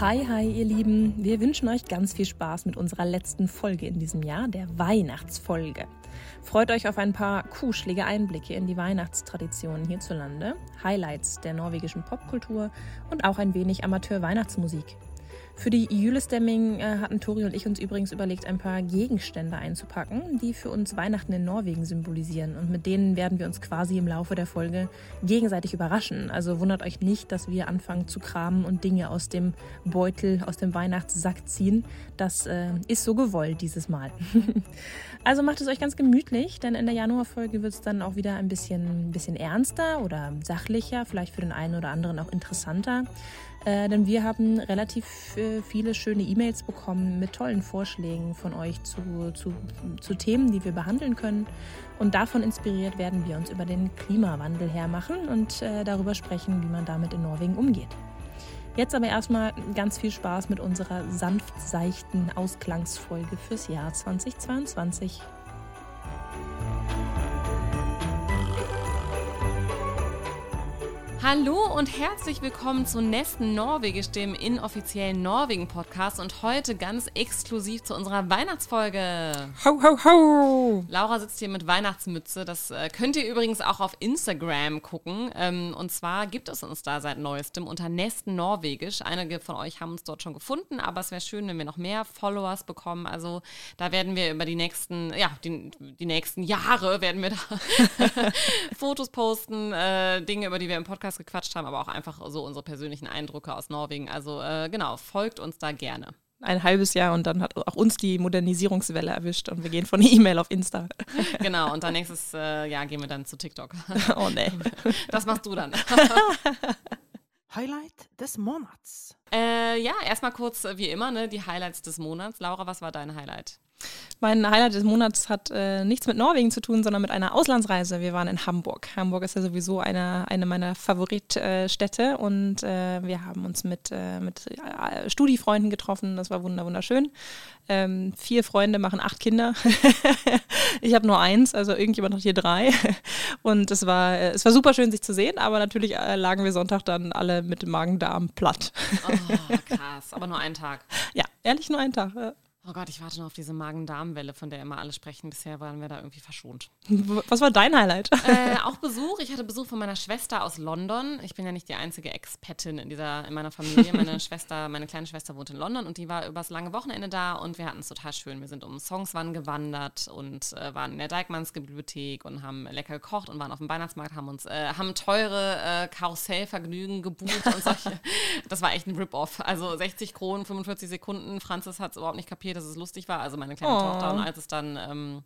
Hi, hi, ihr Lieben. Wir wünschen euch ganz viel Spaß mit unserer letzten Folge in diesem Jahr, der Weihnachtsfolge. Freut euch auf ein paar kuschelige Einblicke in die Weihnachtstraditionen hierzulande, Highlights der norwegischen Popkultur und auch ein wenig Amateur-Weihnachtsmusik. Für die Julestemming äh, hatten Tori und ich uns übrigens überlegt, ein paar Gegenstände einzupacken, die für uns Weihnachten in Norwegen symbolisieren. Und mit denen werden wir uns quasi im Laufe der Folge gegenseitig überraschen. Also wundert euch nicht, dass wir anfangen zu kramen und Dinge aus dem Beutel, aus dem Weihnachtssack ziehen. Das äh, ist so gewollt dieses Mal. also macht es euch ganz gemütlich, denn in der Januarfolge wird es dann auch wieder ein bisschen, ein bisschen ernster oder sachlicher, vielleicht für den einen oder anderen auch interessanter. Äh, denn wir haben relativ äh, viele schöne E-Mails bekommen mit tollen Vorschlägen von euch zu, zu, zu Themen, die wir behandeln können. Und davon inspiriert werden wir uns über den Klimawandel hermachen und äh, darüber sprechen, wie man damit in Norwegen umgeht. Jetzt aber erstmal ganz viel Spaß mit unserer sanft seichten Ausklangsfolge fürs Jahr 2022. Hallo und herzlich willkommen zu Nesten Norwegisch, dem inoffiziellen Norwegen-Podcast und heute ganz exklusiv zu unserer Weihnachtsfolge. Ho, ho, ho! Laura sitzt hier mit Weihnachtsmütze. Das äh, könnt ihr übrigens auch auf Instagram gucken. Ähm, und zwar gibt es uns da seit neuestem unter Nesten Norwegisch. Einige von euch haben uns dort schon gefunden, aber es wäre schön, wenn wir noch mehr Followers bekommen. Also da werden wir über die nächsten, ja, die, die nächsten Jahre werden wir da Fotos posten, äh, Dinge, über die wir im Podcast Podcast gequatscht haben, aber auch einfach so unsere persönlichen Eindrücke aus Norwegen. Also äh, genau, folgt uns da gerne. Ein halbes Jahr und dann hat auch uns die Modernisierungswelle erwischt und wir gehen von E-Mail auf Insta. Genau, und dann nächstes äh, Jahr gehen wir dann zu TikTok. Oh nee. Das machst du dann. Highlight des Monats. Äh, ja, erstmal kurz wie immer, ne, die Highlights des Monats. Laura, was war dein Highlight? Mein Highlight des Monats hat äh, nichts mit Norwegen zu tun, sondern mit einer Auslandsreise. Wir waren in Hamburg. Hamburg ist ja sowieso eine, eine meiner Favoritstädte und äh, wir haben uns mit, äh, mit äh, Studiefreunden getroffen. Das war wunderschön. Ähm, vier Freunde machen acht Kinder. ich habe nur eins, also irgendjemand hat hier drei. Und es war, äh, es war super schön, sich zu sehen, aber natürlich äh, lagen wir Sonntag dann alle mit dem Magen-Darm platt. Oh, krass, aber nur einen Tag. Ja, ehrlich nur einen Tag. Oh Gott, ich warte noch auf diese Magen-Darm-Welle, von der immer alle sprechen. Bisher waren wir da irgendwie verschont. Was war dein Highlight? Äh, auch Besuch. Ich hatte Besuch von meiner Schwester aus London. Ich bin ja nicht die einzige Expatin in, dieser, in meiner Familie. Meine Schwester, meine kleine Schwester wohnt in London und die war übers lange Wochenende da und wir hatten es total schön. Wir sind um Songswan gewandert und äh, waren in der Dijkmanns-Bibliothek und haben lecker gekocht und waren auf dem Weihnachtsmarkt, haben uns äh, haben teure äh, Karussellvergnügen gebucht und solche. das war echt ein Rip-Off. Also 60 Kronen, 45 Sekunden. Franzis hat es überhaupt nicht kapiert dass es lustig war, also meine kleine oh. Tochter. Und als es dann ähm,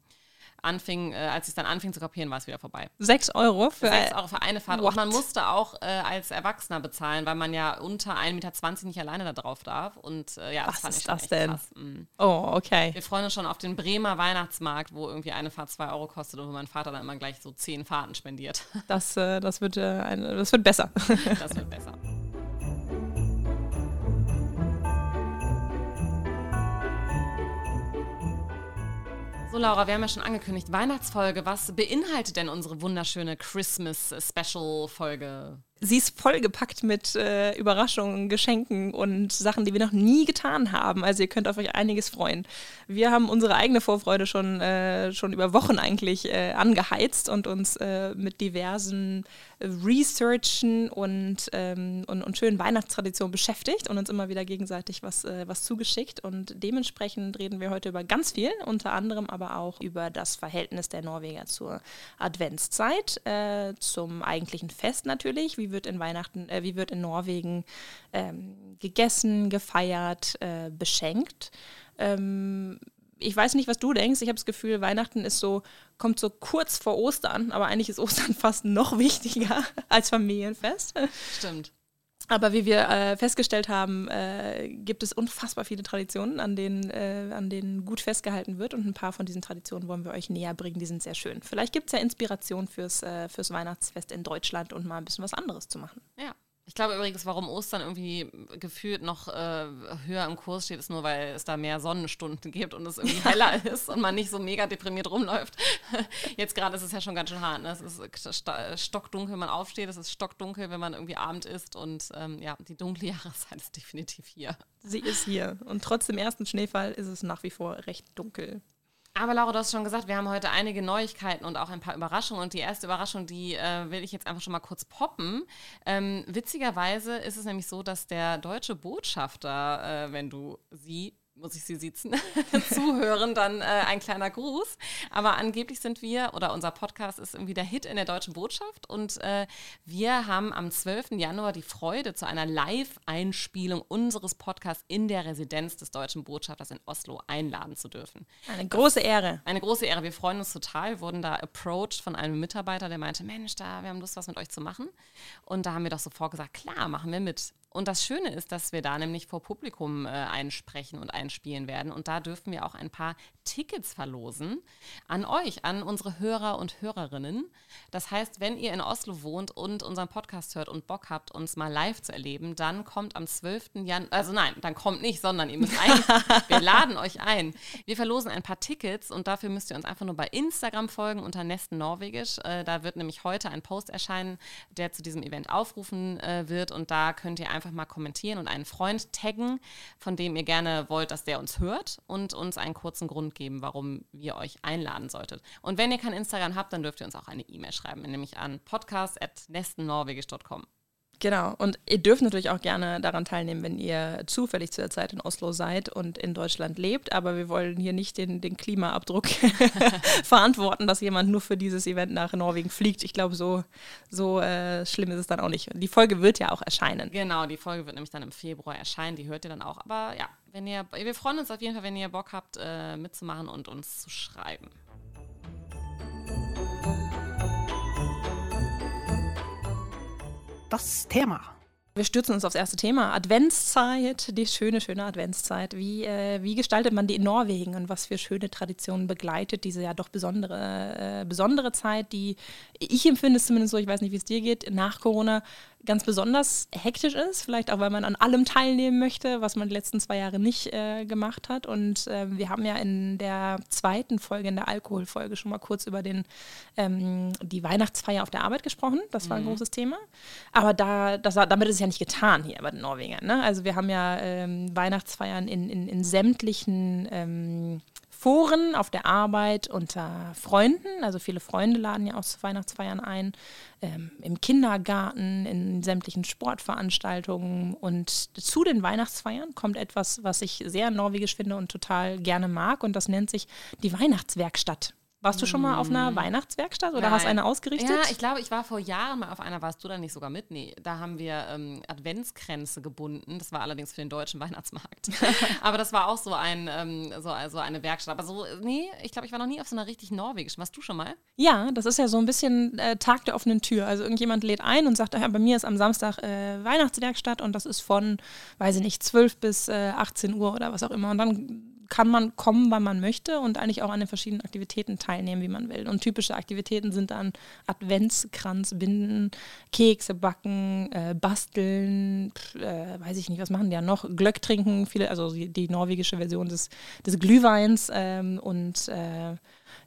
anfing, äh, als es dann anfing zu kapieren, war es wieder vorbei. Sechs Euro für, Sechs Euro für eine Fahrt. What? Und man musste auch äh, als Erwachsener bezahlen, weil man ja unter 1,20 Meter nicht alleine da drauf darf. Und äh, ja, Was das fand ist ich das denn? Krass. Mhm. Oh, okay. Wir freuen uns schon auf den Bremer Weihnachtsmarkt, wo irgendwie eine Fahrt zwei Euro kostet und wo mein Vater dann immer gleich so zehn Fahrten spendiert. Das, äh, das, wird, äh, ein, das wird besser. das wird besser. So, Laura, wir haben ja schon angekündigt, Weihnachtsfolge. Was beinhaltet denn unsere wunderschöne Christmas-Special-Folge? Sie ist vollgepackt mit äh, Überraschungen, Geschenken und Sachen, die wir noch nie getan haben. Also ihr könnt auf euch einiges freuen. Wir haben unsere eigene Vorfreude schon, äh, schon über Wochen eigentlich äh, angeheizt und uns äh, mit diversen Researchen und, ähm, und, und, schönen Weihnachtstraditionen beschäftigt und uns immer wieder gegenseitig was, äh, was zugeschickt. Und dementsprechend reden wir heute über ganz viel, unter anderem aber auch über das Verhältnis der Norweger zur Adventszeit, äh, zum eigentlichen Fest natürlich, wie wie wird in Weihnachten, äh, wie wird in Norwegen ähm, gegessen, gefeiert, äh, beschenkt. Ähm, ich weiß nicht, was du denkst. Ich habe das Gefühl, Weihnachten ist so, kommt so kurz vor Ostern, aber eigentlich ist Ostern fast noch wichtiger als Familienfest. Stimmt. Aber wie wir äh, festgestellt haben, äh, gibt es unfassbar viele Traditionen, an denen, äh, an denen gut festgehalten wird. Und ein paar von diesen Traditionen wollen wir euch näher bringen. Die sind sehr schön. Vielleicht gibt es ja Inspiration fürs, äh, fürs Weihnachtsfest in Deutschland und mal ein bisschen was anderes zu machen. Ja, ich glaube übrigens, warum Ostern irgendwie gefühlt noch äh, höher im Kurs steht, ist nur, weil es da mehr Sonnenstunden gibt und es irgendwie heller ist und man nicht so mega deprimiert rumläuft. Jetzt gerade ist es ja schon ganz schön hart. Ne? Es ist stockdunkel, wenn man aufsteht, es ist stockdunkel, wenn man irgendwie Abend isst und ähm, ja, die dunkle Jahreszeit ist definitiv hier. Sie ist hier und trotz dem ersten Schneefall ist es nach wie vor recht dunkel. Aber Laura, du hast schon gesagt, wir haben heute einige Neuigkeiten und auch ein paar Überraschungen. Und die erste Überraschung, die äh, will ich jetzt einfach schon mal kurz poppen. Ähm, witzigerweise ist es nämlich so, dass der deutsche Botschafter, äh, wenn du sie muss ich Sie sitzen, zuhören, dann äh, ein kleiner Gruß. Aber angeblich sind wir, oder unser Podcast ist irgendwie der Hit in der deutschen Botschaft. Und äh, wir haben am 12. Januar die Freude, zu einer Live-Einspielung unseres Podcasts in der Residenz des deutschen Botschafters in Oslo einladen zu dürfen. Eine große Ehre. Eine große Ehre. Wir freuen uns total. Wir wurden da approached von einem Mitarbeiter, der meinte, Mensch, da, wir haben Lust, was mit euch zu machen. Und da haben wir doch sofort gesagt, klar, machen wir mit. Und das Schöne ist, dass wir da nämlich vor Publikum äh, einsprechen und einspielen werden. Und da dürfen wir auch ein paar Tickets verlosen an euch, an unsere Hörer und Hörerinnen. Das heißt, wenn ihr in Oslo wohnt und unseren Podcast hört und Bock habt, uns mal live zu erleben, dann kommt am 12. Januar, also nein, dann kommt nicht, sondern ihr müsst ein, wir laden euch ein. Wir verlosen ein paar Tickets und dafür müsst ihr uns einfach nur bei Instagram folgen unter Nesten Norwegisch. Äh, da wird nämlich heute ein Post erscheinen, der zu diesem Event aufrufen äh, wird und da könnt ihr einfach einfach mal kommentieren und einen Freund taggen, von dem ihr gerne wollt, dass der uns hört und uns einen kurzen Grund geben, warum wir euch einladen solltet. Und wenn ihr kein Instagram habt, dann dürft ihr uns auch eine E-Mail schreiben, nämlich an podcast.nestennorwegisch.com. Genau. Und ihr dürft natürlich auch gerne daran teilnehmen, wenn ihr zufällig zu der Zeit in Oslo seid und in Deutschland lebt. Aber wir wollen hier nicht den, den Klimaabdruck verantworten, dass jemand nur für dieses Event nach Norwegen fliegt. Ich glaube, so, so äh, schlimm ist es dann auch nicht. Die Folge wird ja auch erscheinen. Genau, die Folge wird nämlich dann im Februar erscheinen. Die hört ihr dann auch. Aber ja, wenn ihr, wir freuen uns auf jeden Fall, wenn ihr Bock habt, äh, mitzumachen und uns zu schreiben. Das Thema. Wir stürzen uns aufs erste Thema. Adventszeit, die schöne, schöne Adventszeit. Wie, äh, wie gestaltet man die in Norwegen und was für schöne Traditionen begleitet diese ja doch besondere, äh, besondere Zeit, die ich empfinde es zumindest so, ich weiß nicht, wie es dir geht, nach Corona ganz besonders hektisch ist, vielleicht auch, weil man an allem teilnehmen möchte, was man die letzten zwei Jahre nicht äh, gemacht hat. Und äh, wir haben ja in der zweiten Folge, in der Alkoholfolge, schon mal kurz über den, ähm, die Weihnachtsfeier auf der Arbeit gesprochen. Das war ein mhm. großes Thema. Aber da, das, damit ist es ja nicht getan hier bei den Norwegern. Ne? Also wir haben ja ähm, Weihnachtsfeiern in, in, in sämtlichen ähm, Foren auf der Arbeit unter Freunden. Also viele Freunde laden ja auch zu Weihnachtsfeiern ein. Ähm, Im Kindergarten, in sämtlichen Sportveranstaltungen. Und zu den Weihnachtsfeiern kommt etwas, was ich sehr norwegisch finde und total gerne mag. Und das nennt sich die Weihnachtswerkstatt. Warst du schon mal auf einer mm. Weihnachtswerkstatt oder Nein. hast eine ausgerichtet? Ja, ich glaube, ich war vor Jahren mal auf einer. Warst du da nicht sogar mit? Nee, da haben wir ähm, Adventskränze gebunden. Das war allerdings für den deutschen Weihnachtsmarkt. Aber das war auch so, ein, ähm, so also eine Werkstatt. Aber so, nee, ich glaube, ich war noch nie auf so einer richtig norwegischen. Warst du schon mal? Ja, das ist ja so ein bisschen äh, Tag der offenen Tür. Also irgendjemand lädt ein und sagt, ja, bei mir ist am Samstag äh, Weihnachtswerkstatt und das ist von, weiß ich nicht, 12 bis äh, 18 Uhr oder was auch immer. Und dann kann man kommen, wann man möchte und eigentlich auch an den verschiedenen Aktivitäten teilnehmen, wie man will. Und typische Aktivitäten sind dann Adventskranz binden, Kekse backen, äh, basteln, äh, weiß ich nicht, was machen die ja noch? Glöck trinken, viele, also die, die norwegische Version des, des Glühweins ähm, und äh,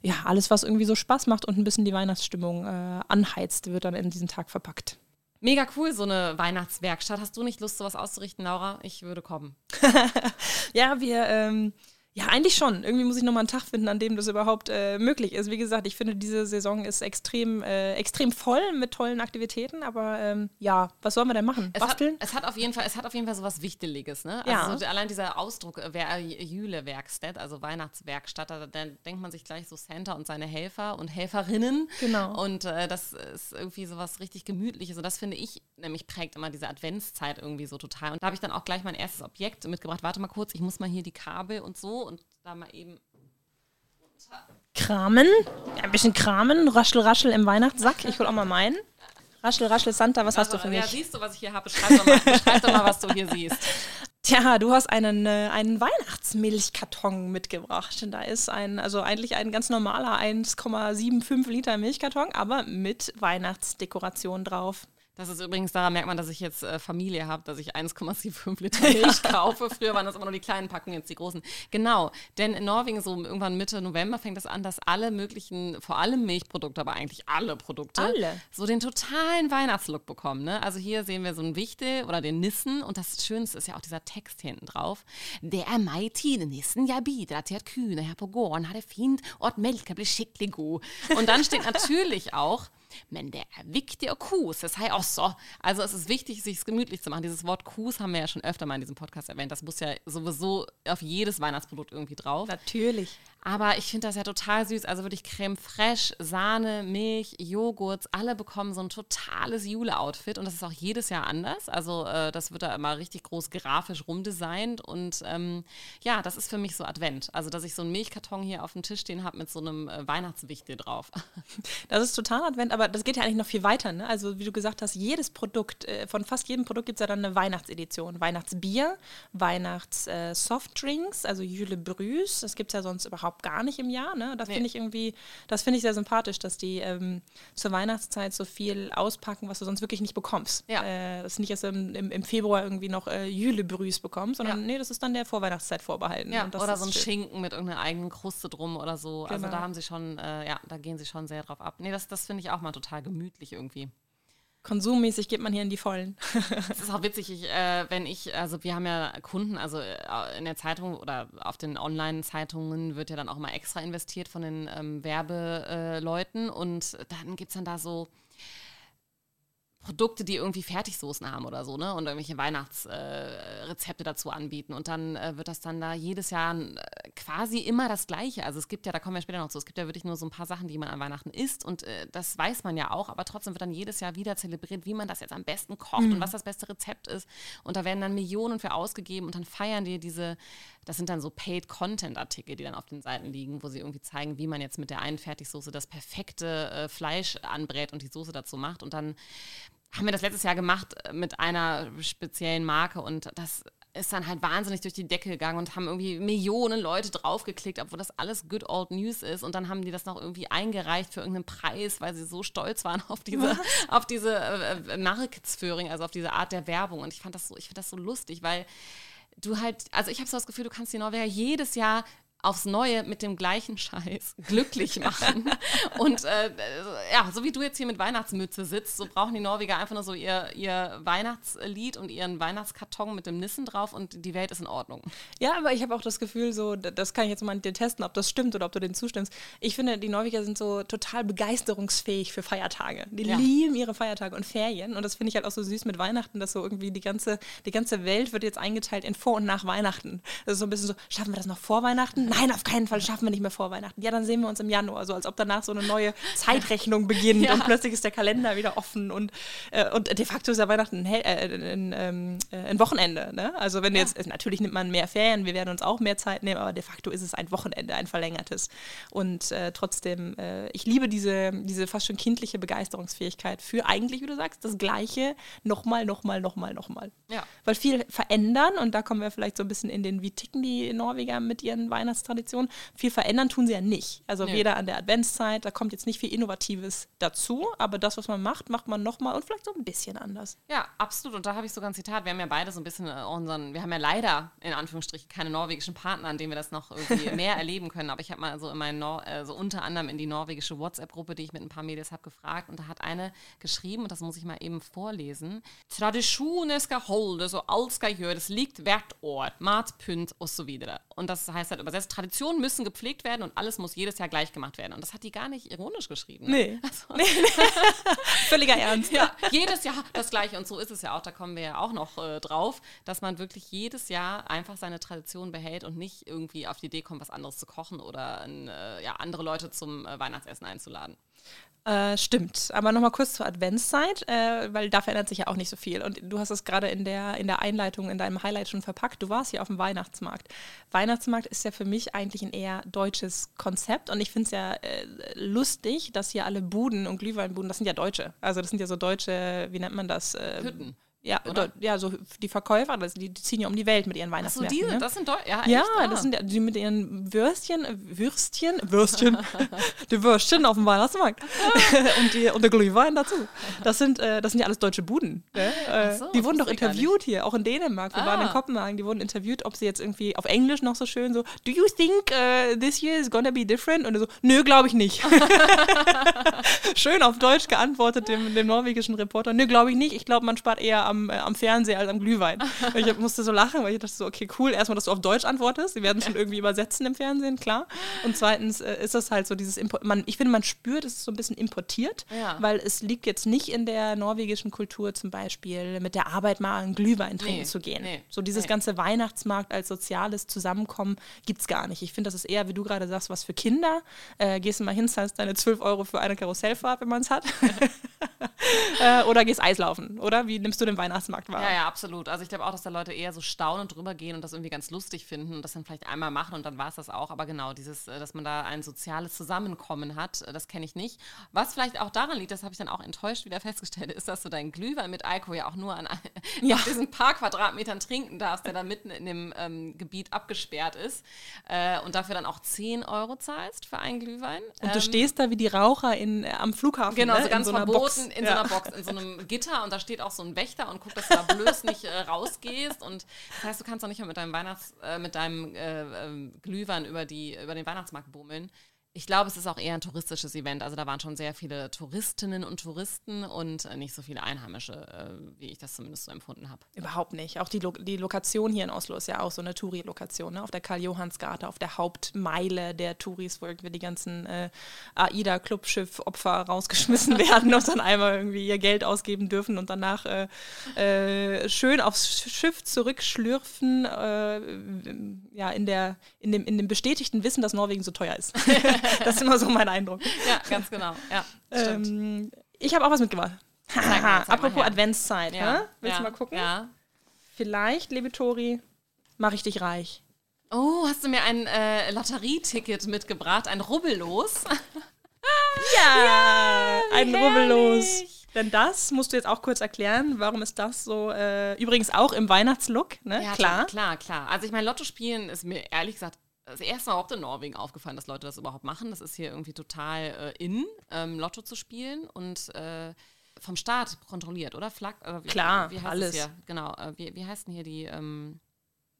ja, alles, was irgendwie so Spaß macht und ein bisschen die Weihnachtsstimmung äh, anheizt, wird dann in diesen Tag verpackt. Mega cool, so eine Weihnachtswerkstatt. Hast du nicht Lust, sowas auszurichten, Laura? Ich würde kommen. ja, wir ähm, ja, eigentlich schon. Irgendwie muss ich nochmal einen Tag finden, an dem das überhaupt äh, möglich ist. Wie gesagt, ich finde, diese Saison ist extrem, äh, extrem voll mit tollen Aktivitäten, aber ähm, ja, was sollen wir denn machen? Es Basteln? Hat, es hat auf jeden Fall, es hat auf jeden Fall so was Wichteliges, ne? Also ja. so, allein dieser Ausdruck äh, Jüle-Werkstatt, also Weihnachtswerkstatt, da, da, denkt man sich gleich so Santa und seine Helfer und Helferinnen. Genau. Und äh, das ist irgendwie so was richtig Gemütliches. Und das finde ich nämlich prägt immer diese Adventszeit irgendwie so total. Und da habe ich dann auch gleich mein erstes Objekt mitgebracht. Warte mal kurz, ich muss mal hier die Kabel und so und da mal eben. Kramen, ein bisschen kramen, raschel, raschel im Weihnachtssack. Ich hol auch mal meinen. Raschel, raschel, Santa, was also, hast du für mich? Ja, siehst du, was ich hier habe? Beschreib doch, mal, beschreib doch mal, was du hier siehst. Tja, du hast einen, äh, einen Weihnachtsmilchkarton mitgebracht. Da ist ein, also eigentlich ein ganz normaler 1,75 Liter Milchkarton, aber mit Weihnachtsdekoration drauf. Das ist übrigens, daran merkt man, dass ich jetzt äh, Familie habe, dass ich 1,75 Liter Milch kaufe. Früher waren das immer nur die kleinen Packungen, jetzt die großen. Genau, denn in Norwegen so irgendwann Mitte November fängt es das an, dass alle möglichen, vor allem Milchprodukte, aber eigentlich alle Produkte, alle. so den totalen Weihnachtslook bekommen. Ne? Also hier sehen wir so ein Wichte oder den Nissen und das Schönste ist ja auch dieser Text hinten drauf. Der mig Nissen ja bidrar till att kuna här på gården hade fint och att mjölken blir skicklig god. Und dann steht natürlich auch, men det att kus, das heißt auch so. Also es ist wichtig, sich gemütlich zu machen. Dieses Wort Kus haben wir ja schon öfter mal in diesem Podcast erwähnt. Das muss ja sowieso auf jedes Weihnachtsprodukt irgendwie drauf. Natürlich. Aber ich finde das ja total süß. Also wirklich Creme fraiche, Sahne, Milch, Joghurt, alle bekommen so ein totales Jule-Outfit und das ist auch jedes Jahr anders. Also äh, das wird da immer richtig groß grafisch rumdesignt und ähm, ja, das ist für mich so Advent. Also dass ich so einen Milchkarton hier auf dem Tisch stehen habe mit so einem äh, Weihnachtswichtel drauf. Das ist total Advent, aber das geht ja eigentlich noch viel weiter. Ne? Also wie du gesagt hast, jedes Produkt, äh, von fast jedem Produkt gibt es ja dann eine Weihnachtsedition. Weihnachtsbier, Weihnachts-Softdrinks, äh, also Jule Brüs, das gibt es ja sonst überhaupt überhaupt gar nicht im Jahr. Ne? Das nee. finde ich irgendwie, das finde ich sehr sympathisch, dass die ähm, zur Weihnachtszeit so viel auspacken, was du sonst wirklich nicht bekommst. Ja. Äh, das ist nicht erst im, im, im, Februar irgendwie noch äh, Jülebrüs bekommst, sondern ja. nee, das ist dann der Vorweihnachtszeit vorbehalten. Ja, oder so ein schön. Schinken mit irgendeiner eigenen Kruste drum oder so. Also genau. Also da haben sie schon, äh, ja, da gehen sie schon sehr drauf ab. Nee, das, das finde ich auch mal total gemütlich irgendwie konsummäßig geht man hier in die Vollen. Es ist auch witzig, ich, äh, wenn ich, also wir haben ja Kunden, also äh, in der Zeitung oder auf den Online-Zeitungen wird ja dann auch mal extra investiert von den ähm, Werbeleuten und dann gibt es dann da so Produkte, die irgendwie Fertigsoßen haben oder so, ne? Und irgendwelche Weihnachtsrezepte äh, dazu anbieten. Und dann äh, wird das dann da jedes Jahr äh, quasi immer das Gleiche. Also es gibt ja, da kommen wir später noch zu, es gibt ja wirklich nur so ein paar Sachen, die man an Weihnachten isst. Und äh, das weiß man ja auch, aber trotzdem wird dann jedes Jahr wieder zelebriert, wie man das jetzt am besten kocht mhm. und was das beste Rezept ist. Und da werden dann Millionen für ausgegeben und dann feiern die diese, das sind dann so Paid-Content-Artikel, die dann auf den Seiten liegen, wo sie irgendwie zeigen, wie man jetzt mit der einen Fertigsoße das perfekte äh, Fleisch anbrät und die Soße dazu macht. Und dann haben wir das letztes Jahr gemacht äh, mit einer speziellen Marke und das ist dann halt wahnsinnig durch die Decke gegangen und haben irgendwie Millionen Leute draufgeklickt, obwohl das alles good old news ist. Und dann haben die das noch irgendwie eingereicht für irgendeinen Preis, weil sie so stolz waren auf diese, auf diese äh, äh, Marketsführung, also auf diese Art der Werbung. Und ich fand das so, ich finde das so lustig, weil du halt, also ich habe so das Gefühl, du kannst die Norweger jedes Jahr aufs Neue mit dem gleichen Scheiß glücklich machen. und äh, ja, so wie du jetzt hier mit Weihnachtsmütze sitzt, so brauchen die Norweger einfach nur so ihr, ihr Weihnachtslied und ihren Weihnachtskarton mit dem Nissen drauf und die Welt ist in Ordnung. Ja, aber ich habe auch das Gefühl, so, das kann ich jetzt mal dir testen, ob das stimmt oder ob du denen zustimmst. Ich finde, die Norweger sind so total begeisterungsfähig für Feiertage. Die ja. lieben ihre Feiertage und Ferien. Und das finde ich halt auch so süß mit Weihnachten, dass so irgendwie die ganze, die ganze Welt wird jetzt eingeteilt in vor und nach Weihnachten. Das ist so ein bisschen so, schaffen wir das noch vor Weihnachten? Nein, auf keinen Fall schaffen wir nicht mehr vor Weihnachten. Ja, dann sehen wir uns im Januar, so als ob danach so eine neue Zeitrechnung beginnt ja. und plötzlich ist der Kalender wieder offen und, äh, und de facto ist ja Weihnachten ein, äh, ein, ähm, äh, ein Wochenende. Ne? Also wenn ja. jetzt, natürlich nimmt man mehr Ferien, wir werden uns auch mehr Zeit nehmen, aber de facto ist es ein Wochenende, ein verlängertes. Und äh, trotzdem, äh, ich liebe diese, diese fast schon kindliche Begeisterungsfähigkeit für eigentlich, wie du sagst, das Gleiche nochmal, nochmal, nochmal, nochmal. Ja. Weil viel verändern und da kommen wir vielleicht so ein bisschen in den, wie ticken die Norweger mit ihren Weihnachts Weihnachtstradition. Viel verändern tun sie ja nicht. Also nee. weder an der Adventszeit, da kommt jetzt nicht viel Innovatives dazu, aber das, was man macht, macht man nochmal und vielleicht so ein bisschen anders. Ja, absolut. Und da habe ich sogar ein Zitat. Wir haben ja beide so ein bisschen äh, unseren, wir haben ja leider in Anführungsstrichen keine norwegischen Partner, an denen wir das noch irgendwie mehr erleben können. Aber ich habe mal so in meinen, Nor äh, so unter anderem in die norwegische WhatsApp-Gruppe, die ich mit ein paar Mädels habe, gefragt. Und da hat eine geschrieben, und das muss ich mal eben vorlesen: Tradisjoner skal holdes og alt skal gjøres likt hvert år. Mat, pynt og så videre. Und das heißt halt übersetzt, Traditionen müssen gepflegt werden und alles muss jedes Jahr gleich gemacht werden. Und das hat die gar nicht ironisch geschrieben. Ne? Nee. Also, nee. Völliger Ernst. Ja, jedes Jahr das Gleiche. Und so ist es ja auch, da kommen wir ja auch noch äh, drauf, dass man wirklich jedes Jahr einfach seine Tradition behält und nicht irgendwie auf die Idee kommt, was anderes zu kochen oder äh, ja, andere Leute zum äh, Weihnachtsessen einzuladen. Äh, stimmt. Aber nochmal kurz zur Adventszeit, äh, weil da verändert sich ja auch nicht so viel. Und du hast es gerade in der, in der Einleitung, in deinem Highlight schon verpackt. Du warst hier auf dem Weihnachtsmarkt. Weihnachtsmarkt ist ja für mich eigentlich ein eher deutsches Konzept. Und ich finde es ja äh, lustig, dass hier alle Buden und Glühweinbuden, das sind ja Deutsche. Also das sind ja so deutsche, wie nennt man das? Hütten. Ja, Oder? ja, so die Verkäufer, das, die, die ziehen ja um die Welt mit ihren Weihnachtsmärkten. diese, ne? das sind Deu ja, Ja, echt? Ah. das sind die mit ihren Würstchen, Würstchen, Würstchen, die Würstchen auf dem Weihnachtsmarkt und, die, und der Glühwein dazu. Das sind, äh, das sind ja alles deutsche Buden. Ne? Äh, so, die wussten doch interviewt hier, auch in Dänemark. Wir waren in Ah. Kopenhagen, die wurden interviewt, ob sie jetzt irgendwie auf Englisch noch so schön so, do you think uh, this year is gonna be different? Und so, nö, glaube ich nicht. schön auf Deutsch geantwortet dem, dem norwegischen Reporter, nö, glaube ich nicht. Ich glaube, man spart eher am, äh, am Fernseher als am Glühwein. Und ich musste so lachen, weil ich dachte so, okay, cool, erstmal, dass du auf Deutsch antwortest. Sie werden schon irgendwie übersetzen im Fernsehen, klar. Und zweitens äh, ist das halt so dieses Import. Man, ich finde, man spürt, es ist so ein bisschen importiert, Ja. weil es liegt jetzt nicht in der norwegischen Kultur zum Beispiel, mit der Arbeit mal einen Glühwein trinken Nee, zu gehen. nee, so dieses nee. ganze Weihnachtsmarkt als soziales Zusammenkommen gibt es gar nicht. Ich finde, das ist eher, wie du gerade sagst, was für Kinder. Äh, gehst du mal hin, zahlst deine 12 Euro für eine Karussellfahrt, wenn man es hat. äh, oder gehst Eislaufen, oder? Wie nimmst du den Weihnachtsmarkt wahr? Ja, ja, absolut. Also ich glaube auch, dass da Leute eher so staunend drüber gehen und das irgendwie ganz lustig finden und das dann vielleicht einmal machen und dann war es das auch. Aber genau, dieses, äh, dass man da ein soziales Zusammenkommen hat, äh, das kenne ich nicht. Was vielleicht auch daran liegt, das habe ich dann auch enttäuscht wieder festgestellt, ist, dass du deinen Glühwein mit Alkohol ja auch nur an Ja. auf diesen paar Quadratmetern trinken darfst, der da mitten in dem ähm, Gebiet abgesperrt ist äh, und dafür dann auch 10 Euro zahlst für einen Glühwein. Und du Ähm, stehst da wie die Raucher in, äh, am Flughafen. Genau, ne? so ganz in so verboten Box. in ja. so einer Box, in so einem Gitter und da steht auch so ein Wächter und guckt, dass du da bloß nicht äh, rausgehst. Und das heißt, du kannst doch nicht mehr mit deinem Weihnachts-, äh, mit deinem äh, ähm, Glühwein über, die, über den Weihnachtsmarkt bummeln. Ich glaube, es ist auch eher ein touristisches Event. Also da waren schon sehr viele Touristinnen und Touristen und äh, nicht so viele Einheimische, äh, wie ich das zumindest so empfunden habe. Überhaupt nicht. Auch die, Lo die Lokation hier in Oslo ist ja auch so eine Touri-Lokation, ne? auf der Karl-Johans-Gate, auf der Hauptmeile der Touris, wo irgendwie die ganzen äh, AIDA-Clubschiff-Opfer rausgeschmissen werden und dann einmal irgendwie ihr Geld ausgeben dürfen und danach äh, äh, schön aufs Schiff zurückschlürfen, äh, ja, in, der, in, dem, in dem bestätigten Wissen, dass Norwegen so teuer ist. das ist immer so mein Eindruck. Ja, ganz genau. Ja. Ähm, ich habe auch was mitgebracht. mal, zeig mal Apropos. Adventszeit, ja. hä? willst ja. du mal gucken? Ja. Vielleicht, liebe Tori, mache ich dich reich. Oh, hast du mir ein äh, Lotterieticket mitgebracht, ein Rubbellos? Ja, ein wie Rubbellos. Denn das musst du jetzt auch kurz erklären. Warum ist das so? Äh, übrigens auch im Weihnachtslook, ne? Ja, Klar. Klar, klar. Also ich meine, Lotto spielen ist mir ehrlich gesagt das erste Mal überhaupt in Norwegen aufgefallen, dass Leute das überhaupt machen. Das ist hier irgendwie total äh, in, ähm, Lotto zu spielen und äh, vom Staat kontrolliert, oder? Flag, äh, wie, Klar, wie heißt alles. Genau. Äh, wie, wie heißt denn hier die? Ähm,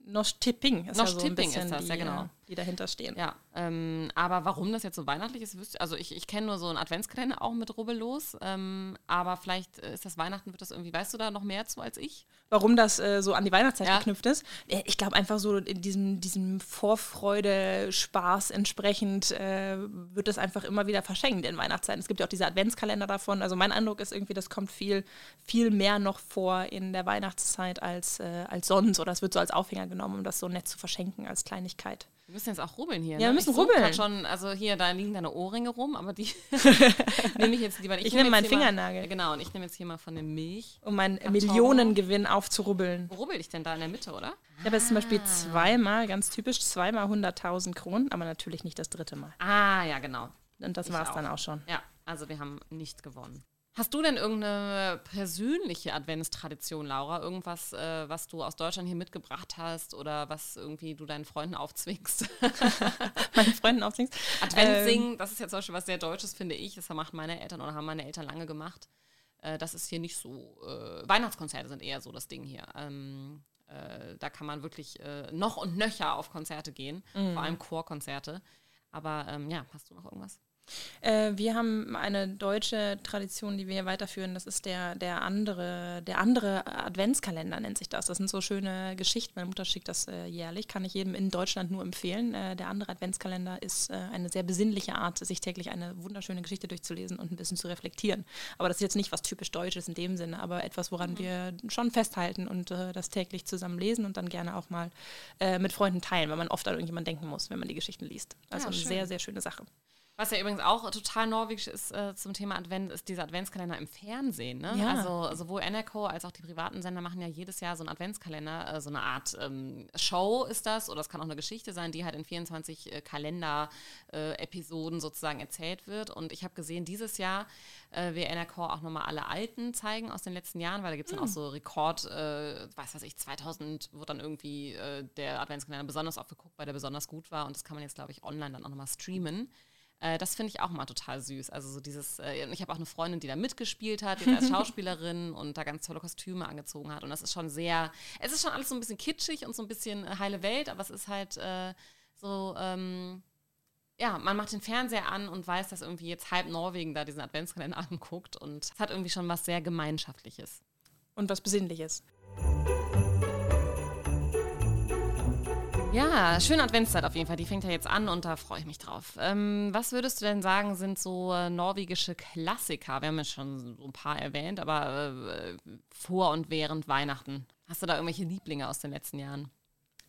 Nosh Tipping ist ja Nosh so ein bisschen ist das, die, ja, genau. äh, die dahinter stehen. ja, ähm, aber warum das jetzt so weihnachtlich ist, wüsste also ich, ich kenne nur so einen Adventskalender auch mit Rubbellos, ähm, aber vielleicht äh, ist das Weihnachten, wird das irgendwie, weißt du da noch mehr zu als ich? Warum das äh, so an die Weihnachtszeit Ja. geknüpft ist. Ich glaube einfach so in diesem, diesem Vorfreude-Spaß entsprechend äh, wird das einfach immer wieder verschenkt in Weihnachtszeiten. Es gibt ja auch diese Adventskalender davon. Also mein Eindruck ist irgendwie, das kommt viel, viel mehr noch vor in der Weihnachtszeit als, äh, als sonst. Oder es wird so als Aufhänger genommen, um das so nett zu verschenken als Kleinigkeit. Wir müssen jetzt auch rubbeln hier. Ja, wir ne? müssen ich rubbeln. schon, also hier, da liegen deine Ohrringe rum, aber die nehme ich jetzt lieber nicht. Ich nehm nehme meinen hier mal- Fingernagel. Genau, und ich nehme jetzt hier mal von der Milch. Um meinen. Millionengewinn aufzurubbeln. Wo rubbel ich denn da in der Mitte, oder? Ich habe jetzt zum Ah. Beispiel zweimal, ganz typisch, zweimal 100.000 Kronen, aber natürlich nicht das dritte Mal. Ah, ja, genau. Und das Ich war es dann auch schon. Ja, also wir haben nicht gewonnen. Hast du denn irgendeine persönliche Adventstradition, Laura? Irgendwas, äh, was du aus Deutschland hier mitgebracht hast oder was irgendwie du deinen Freunden aufzwingst? Meinen Freunden aufsingst. Advent Ähm, das ist ja zum Beispiel was sehr Deutsches, finde ich. Das machen meine Eltern oder haben meine Eltern lange gemacht. Äh, das ist hier nicht so. Äh, Weihnachtskonzerte sind eher so das Ding hier. Ähm, äh, da kann man wirklich äh, noch und nöcher auf Konzerte gehen, Mhm. vor allem Chorkonzerte. Aber ähm, ja, hast du noch irgendwas? Äh, wir haben eine deutsche Tradition, die wir hier weiterführen. Das ist der, der andere, der andere Adventskalender nennt sich das. Das sind so schöne Geschichten. Meine Mutter schickt das äh, jährlich. Kann ich jedem in Deutschland nur empfehlen. Äh, der andere Adventskalender ist äh, eine sehr besinnliche Art, sich täglich eine wunderschöne Geschichte durchzulesen und ein bisschen zu reflektieren. Aber das ist jetzt nicht was typisch Deutsches in dem Sinne, aber etwas, woran wir schon festhalten und äh, das täglich zusammen lesen und dann gerne auch mal äh, mit Freunden teilen, weil man oft an irgendjemanden denken muss, wenn man die Geschichten liest. Also Ja, eine schön. sehr, sehr schöne Sache. Was ja übrigens auch total norwegisch ist äh, zum Thema Advent, ist dieser Adventskalender im Fernsehen. Ne? Ja. Also sowohl NRK als auch die privaten Sender machen ja jedes Jahr so einen Adventskalender, äh, so eine Art ähm, Show ist das, oder es kann auch eine Geschichte sein, die halt in 24 äh, Kalender-Episoden sozusagen erzählt wird. Und ich habe gesehen, dieses Jahr äh, will NRK auch nochmal alle alten zeigen aus den letzten Jahren, weil da gibt es dann auch so Rekord, äh, weiß was ich, 2000 wurde dann irgendwie äh, der Adventskalender besonders oft geguckt, weil der besonders gut war. Und das kann man jetzt, glaube ich, online dann auch nochmal streamen. Äh, das finde ich auch mal total süß. Also so dieses, äh, ich habe auch eine Freundin, die da mitgespielt hat, jetzt als Schauspielerin und da ganz tolle Kostüme angezogen hat. Und das ist schon sehr, es ist schon alles so ein bisschen kitschig und so ein bisschen äh, heile Welt, aber es ist halt äh, so, ähm, ja, man macht den Fernseher an und weiß, dass irgendwie jetzt halb Norwegen da diesen Adventskalender anguckt und es hat irgendwie schon was sehr Gemeinschaftliches. Und was Besinnliches. Ja, schöne Adventszeit auf jeden Fall. Die fängt ja jetzt an und da freue ich mich drauf. Ähm, was würdest du denn sagen, sind so äh, norwegische Klassiker? Wir haben ja schon so ein paar erwähnt, aber äh, vor und während Weihnachten. Hast du da irgendwelche Lieblinge aus den letzten Jahren?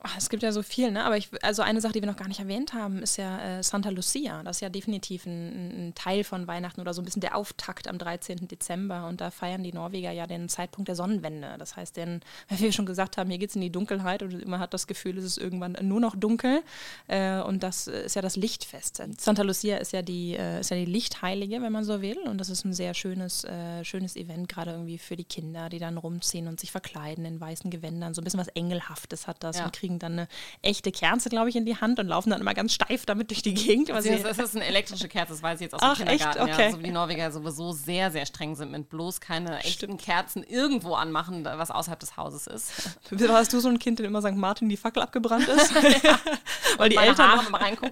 Ach, es gibt ja so viel, ne? Aber ich, also eine Sache, die wir noch gar nicht erwähnt haben, ist ja äh, Santa Lucia. Das ist ja definitiv ein, ein, Teil von Weihnachten oder so ein bisschen der Auftakt am 13. Dezember. Und da feiern die Norweger ja den Zeitpunkt der Sonnenwende. Das heißt, denn, wie wir schon gesagt haben, hier geht es in die Dunkelheit und man hat das Gefühl, es ist irgendwann nur noch dunkel. Äh, und das ist ja das Lichtfest. Santa Lucia ist ja die, äh, ist ja die Lichtheilige, wenn man so will. Und das ist ein sehr schönes, äh, schönes Event, gerade irgendwie für die Kinder, die dann rumziehen und sich verkleiden in weißen Gewändern. So ein bisschen was Engelhaftes hat das Ja. und kriegen dann eine echte Kerze, glaube ich, in die Hand und laufen dann immer ganz steif damit durch die Gegend. Also sie- das ist eine elektrische Kerze, das weiß ich jetzt aus Ach, dem echt? Kindergarten. Okay. Ja, so wie die Norweger sowieso sehr, sehr streng sind mit bloß keine echten Kerzen irgendwo anmachen, was außerhalb des Hauses ist. Warst du so ein Kind, der immer St. Martin die Fackel abgebrannt ist? Weil die Eltern, Haare mal reingucken.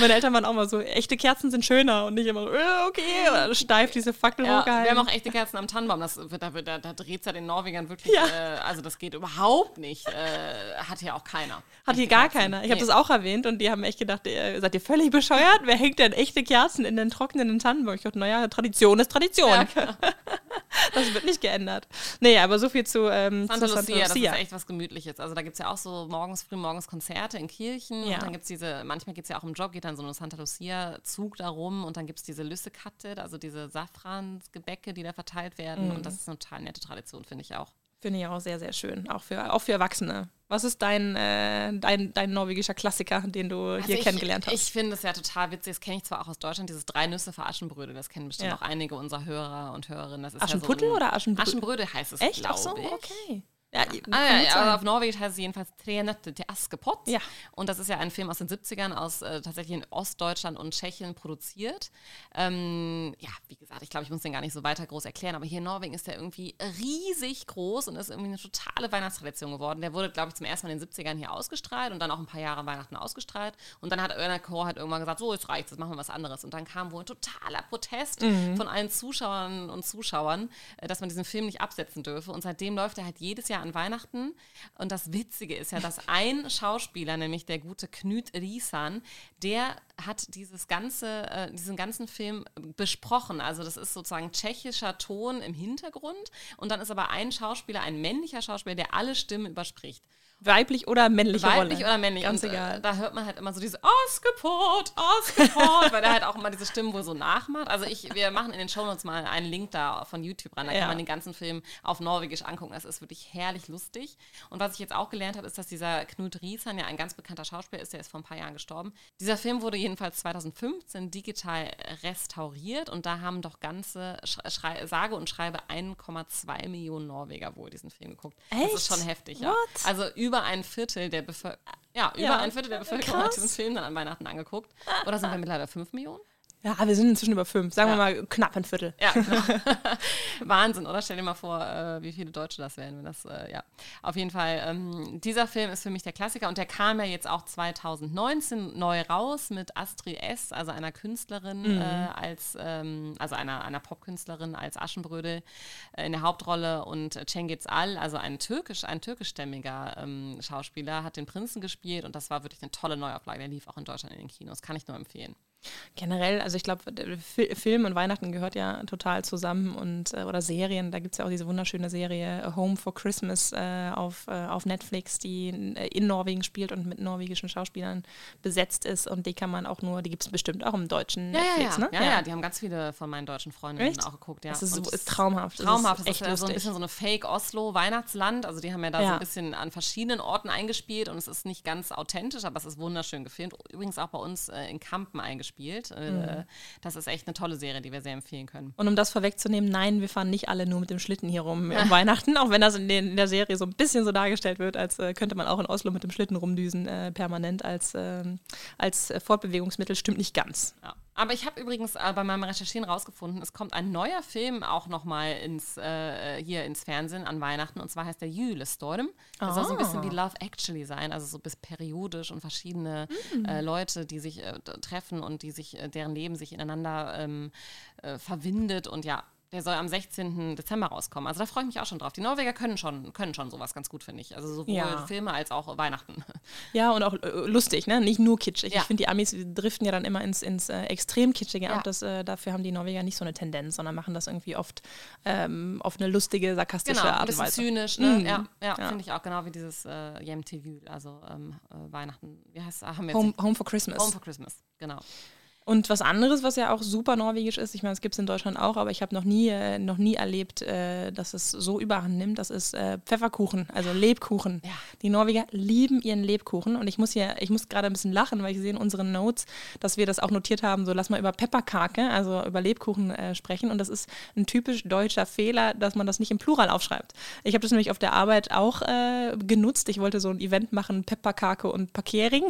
meine Eltern waren auch mal so, echte Kerzen sind schöner und nicht immer so, äh, okay, steif diese Fackel Ja, wir hochgehalten. haben auch echte Kerzen am Tannenbaum. Das da, da, da dreht es ja den Norwegern wirklich. Ja. Äh, also, das geht überhaupt nicht. Äh, hat hier auch keiner. Hat hier gar Kerzen. keiner. Ich habe Nee. das auch erwähnt und die haben echt gedacht, ihr, seid ihr völlig bescheuert? Wer hängt denn echte Kerzen in den trockenen Tannenbaum? Ich dachte, naja, Tradition ist Tradition. Ja, genau. Das wird nicht geändert. Naja, aber so viel zu, ähm, Santa zu Lucia, das ist echt was Gemütliches. Also da gibt es ja auch so morgens früh, morgens Konzerte in Kirchen. Ja. Und dann gibt es diese, manchmal geht es ja auch im Job, geht dann so ein Santa Lucia-Zug da rum und dann gibt es diese Lüssekatte, also diese Safransgebäcke, die da verteilt werden. Mhm. Und das ist eine total nette Tradition, finde ich auch. Finde ich auch sehr, sehr schön. Auch für, auch für Erwachsene. Was ist dein, äh, dein, dein norwegischer Klassiker, den du Also hier ich, kennengelernt hast? Ich finde es ja total witzig, das kenne ich zwar auch aus Deutschland, dieses drei Nüsse für Aschenbrödel, das kennen bestimmt Ja. auch einige unserer Hörer und Hörerinnen. Das ist Aschenputtel ja so ein- oder Aschenbrödel? Aschenbrödel heißt es, Echt? glaube so, ich. okay. Ja, Ah, ja, aber auf Norwegisch heißt es jedenfalls Tre Nötte til Askepott. Ja. Und das ist ja ein Film aus den 70ern, aus äh, tatsächlich in Ostdeutschland und Tschechien produziert. Ähm, ja, wie gesagt, ich glaube, ich muss den gar nicht so weiter groß erklären, aber hier in Norwegen ist der irgendwie riesig groß und ist irgendwie eine totale Weihnachtstradition geworden. Der wurde, glaube ich, zum ersten Mal in den 70ern hier ausgestrahlt und dann auch ein paar Jahre Weihnachten ausgestrahlt. Und dann hat Erna Chor halt irgendwann gesagt, so, jetzt reicht's, jetzt machen wir was anderes. Und dann kam wohl ein totaler Protest von allen Zuschauern und Zuschauern, äh, dass man diesen Film nicht absetzen dürfe. Und seitdem läuft er halt jedes Jahr an Weihnachten. Und das Witzige ist ja, dass ein Schauspieler, nämlich der gute Knut Riesan, der hat dieses ganze, äh, diesen ganzen Film besprochen. Also das ist sozusagen tschechischer Ton im Hintergrund. Und dann ist aber ein Schauspieler, ein männlicher Schauspieler, der alle Stimmen überspricht. Weiblich oder männliche Weiblich Rolle? oder männlich. Ganz und, egal. Äh, da hört man halt immer so diese Askepot, Askepot, weil der halt auch immer diese Stimmen wohl so nachmacht. Also ich, wir machen in den Shownotes mal einen Link da von YouTube ran. Da Ja. kann man den ganzen Film auf Norwegisch angucken. Das ist wirklich herrlich lustig. Und was ich jetzt auch gelernt habe, ist, dass dieser Knut Riesan ja ein ganz bekannter Schauspieler ist. Der ist vor ein paar Jahren gestorben. Dieser Film wurde jedenfalls 2015 digital restauriert und da haben doch ganze Sch Schrei sage und schreibe 1,2 Millionen Norweger wohl diesen Film geguckt. Das Echt? ist schon heftig, ja. What? Also über ein Viertel der Bevölkerung, ja, über Ja. ein Viertel der Bevölkerung hat Krass. diesen Film dann an Weihnachten angeguckt. Oder sind wir mittlerweile 5 Millionen? Ja, wir sind inzwischen über fünf. Sagen Ja. wir mal knapp ein Viertel. Ja, genau. Wahnsinn, oder? Stell dir mal vor, äh, wie viele Deutsche das wären, wenn das, äh, ja. Auf jeden Fall, ähm, dieser Film ist für mich der Klassiker und der kam ja jetzt auch 2019 neu raus mit Astrid S., also einer Künstlerin, äh, als, ähm, also einer, einer Popkünstlerin als Aschenbrödel äh, in der Hauptrolle und Cengiz Al, also ein türkisch, ein türkischstämmiger ähm, Schauspieler, hat den Prinzen gespielt und das war wirklich eine tolle Neuauflage. Der lief auch in Deutschland in den Kinos, kann ich nur empfehlen. Generell, also ich glaube, Film und Weihnachten gehört ja total zusammen und äh, oder Serien, da gibt es ja auch diese wunderschöne Serie Home for Christmas äh, auf, äh, auf Netflix, die äh, in Norwegen spielt und mit norwegischen Schauspielern besetzt ist und die kann man auch nur, die gibt es bestimmt auch im deutschen ja, Netflix, ja, ja. ne? Ja, ja, die haben ganz viele von meinen deutschen Freundinnen Echt? auch geguckt, ja. Das ist, so, ist traumhaft. Traumhaft, das das ist ist, echt so ein bisschen so eine Fake-Oslo-Weihnachtsland. Also die haben ja da so ein bisschen an verschiedenen Orten eingespielt und es ist nicht ganz authentisch, aber es ist wunderschön gefilmt. Übrigens auch bei uns äh, in Kampen eingespielt. Äh, Mhm. Das ist echt eine tolle Serie, die wir sehr empfehlen können. Und um das vorwegzunehmen, nein, wir fahren nicht alle nur mit dem Schlitten hier rum um Weihnachten, auch wenn das in, den, in der Serie so ein bisschen so dargestellt wird, als äh, könnte man auch in Oslo mit dem Schlitten rumdüsen, äh, permanent als, ähm, als äh, Fortbewegungsmittel, stimmt nicht ganz. Ja. Aber ich habe übrigens äh, bei meinem Recherchieren rausgefunden, es kommt ein neuer Film auch nochmal ins, äh, hier ins Fernsehen an Weihnachten und zwar heißt der Julestorm. Das soll so ein bisschen wie Love Actually sein, also so bis periodisch und verschiedene äh, Leute, die sich äh, treffen und die sich, äh, deren Leben sich ineinander ähm, äh, verwindet und ja. Der soll am 16. Dezember rauskommen. Also da freue ich mich auch schon drauf. Die Norweger können schon, können schon sowas ganz gut, finde ich. Also sowohl Ja. Filme als auch Weihnachten. Ja, und auch äh, lustig, ne? Nicht nur kitschig. Ja. Ich finde, die Amis driften ja dann immer ins, ins äh, extrem kitschige Ja. ab. Das, äh, dafür haben die Norweger nicht so eine Tendenz, sondern machen das irgendwie oft ähm, auf eine lustige, sarkastische Genau, ein Art und bisschen Weise. zynisch, ne? Mhm. Ja, ja, Ja. finde ich auch genau wie dieses äh, Jem TV, also ähm, äh, Weihnachten. Wie heißt wir jetzt Home, Home for Christmas. Home for Christmas, genau. Und was anderes, was ja auch super norwegisch ist, ich meine, es gibt es in Deutschland auch, aber ich habe noch nie, äh, noch nie erlebt, äh, dass es so überhand nimmt, das ist äh, Pfefferkuchen, also Lebkuchen. Ja. Die Norweger lieben ihren Lebkuchen und ich muss hier, ich muss gerade ein bisschen lachen, weil ich sehe in unseren Notes, dass wir das auch notiert haben, so lass mal über Pepperkake, also über Lebkuchen äh, sprechen und das ist ein typisch deutscher Fehler, dass man das nicht im Plural aufschreibt. Ich habe das nämlich auf der Arbeit auch äh, genutzt, ich wollte so ein Event machen, Pepperkake und Parkering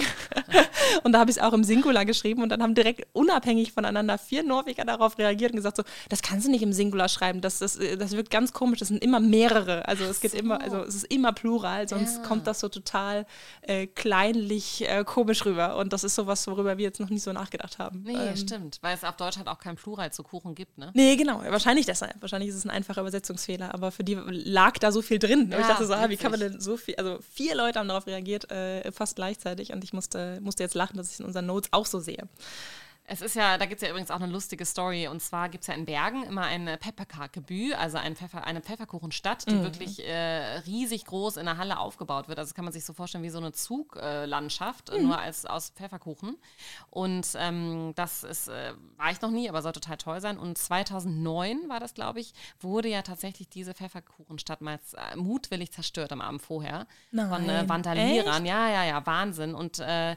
und da habe ich es auch im Singular geschrieben und dann haben direkt unabhängig voneinander vier Norweger darauf reagiert und gesagt so, das kannst du nicht im Singular schreiben, das, das, das wirkt ganz komisch, das sind immer mehrere, also es geht immer, also es ist immer Plural, sonst Ja. kommt das so total äh, kleinlich äh, komisch rüber und das ist sowas, worüber wir jetzt noch nie so nachgedacht haben. Nee, Ähm, stimmt, weil es auf Deutsch halt auch kein Plural zu Kuchen gibt, ne? Nee, genau. Wahrscheinlich deshalb. Wahrscheinlich ist es ein einfacher Übersetzungsfehler, aber für die lag da so viel drin. und ich Ja, dachte so, ah, wie kann man denn so viel, also vier Leute haben darauf reagiert, äh, fast gleichzeitig und ich musste, musste jetzt lachen, dass ich es in unseren Notes auch so sehe. Es ist ja, da gibt es ja übrigens auch eine lustige Story. Und zwar gibt es ja in Bergen immer eine Pepperkakebü, also ein Pfeffer, eine Pfefferkuchenstadt, die wirklich äh, riesig groß in der Halle aufgebaut wird. Also das kann man sich so vorstellen wie so eine Zuglandschaft, äh, nur als aus Pfefferkuchen. Und ähm, das ist, äh, war ich noch nie, aber soll total toll sein. Und 2009 war das, glaube ich, wurde ja tatsächlich diese Pfefferkuchenstadt mal äh, mutwillig zerstört am Abend vorher von äh, Nein. Vandalierern. Ja, ja, ja, Wahnsinn. Und äh,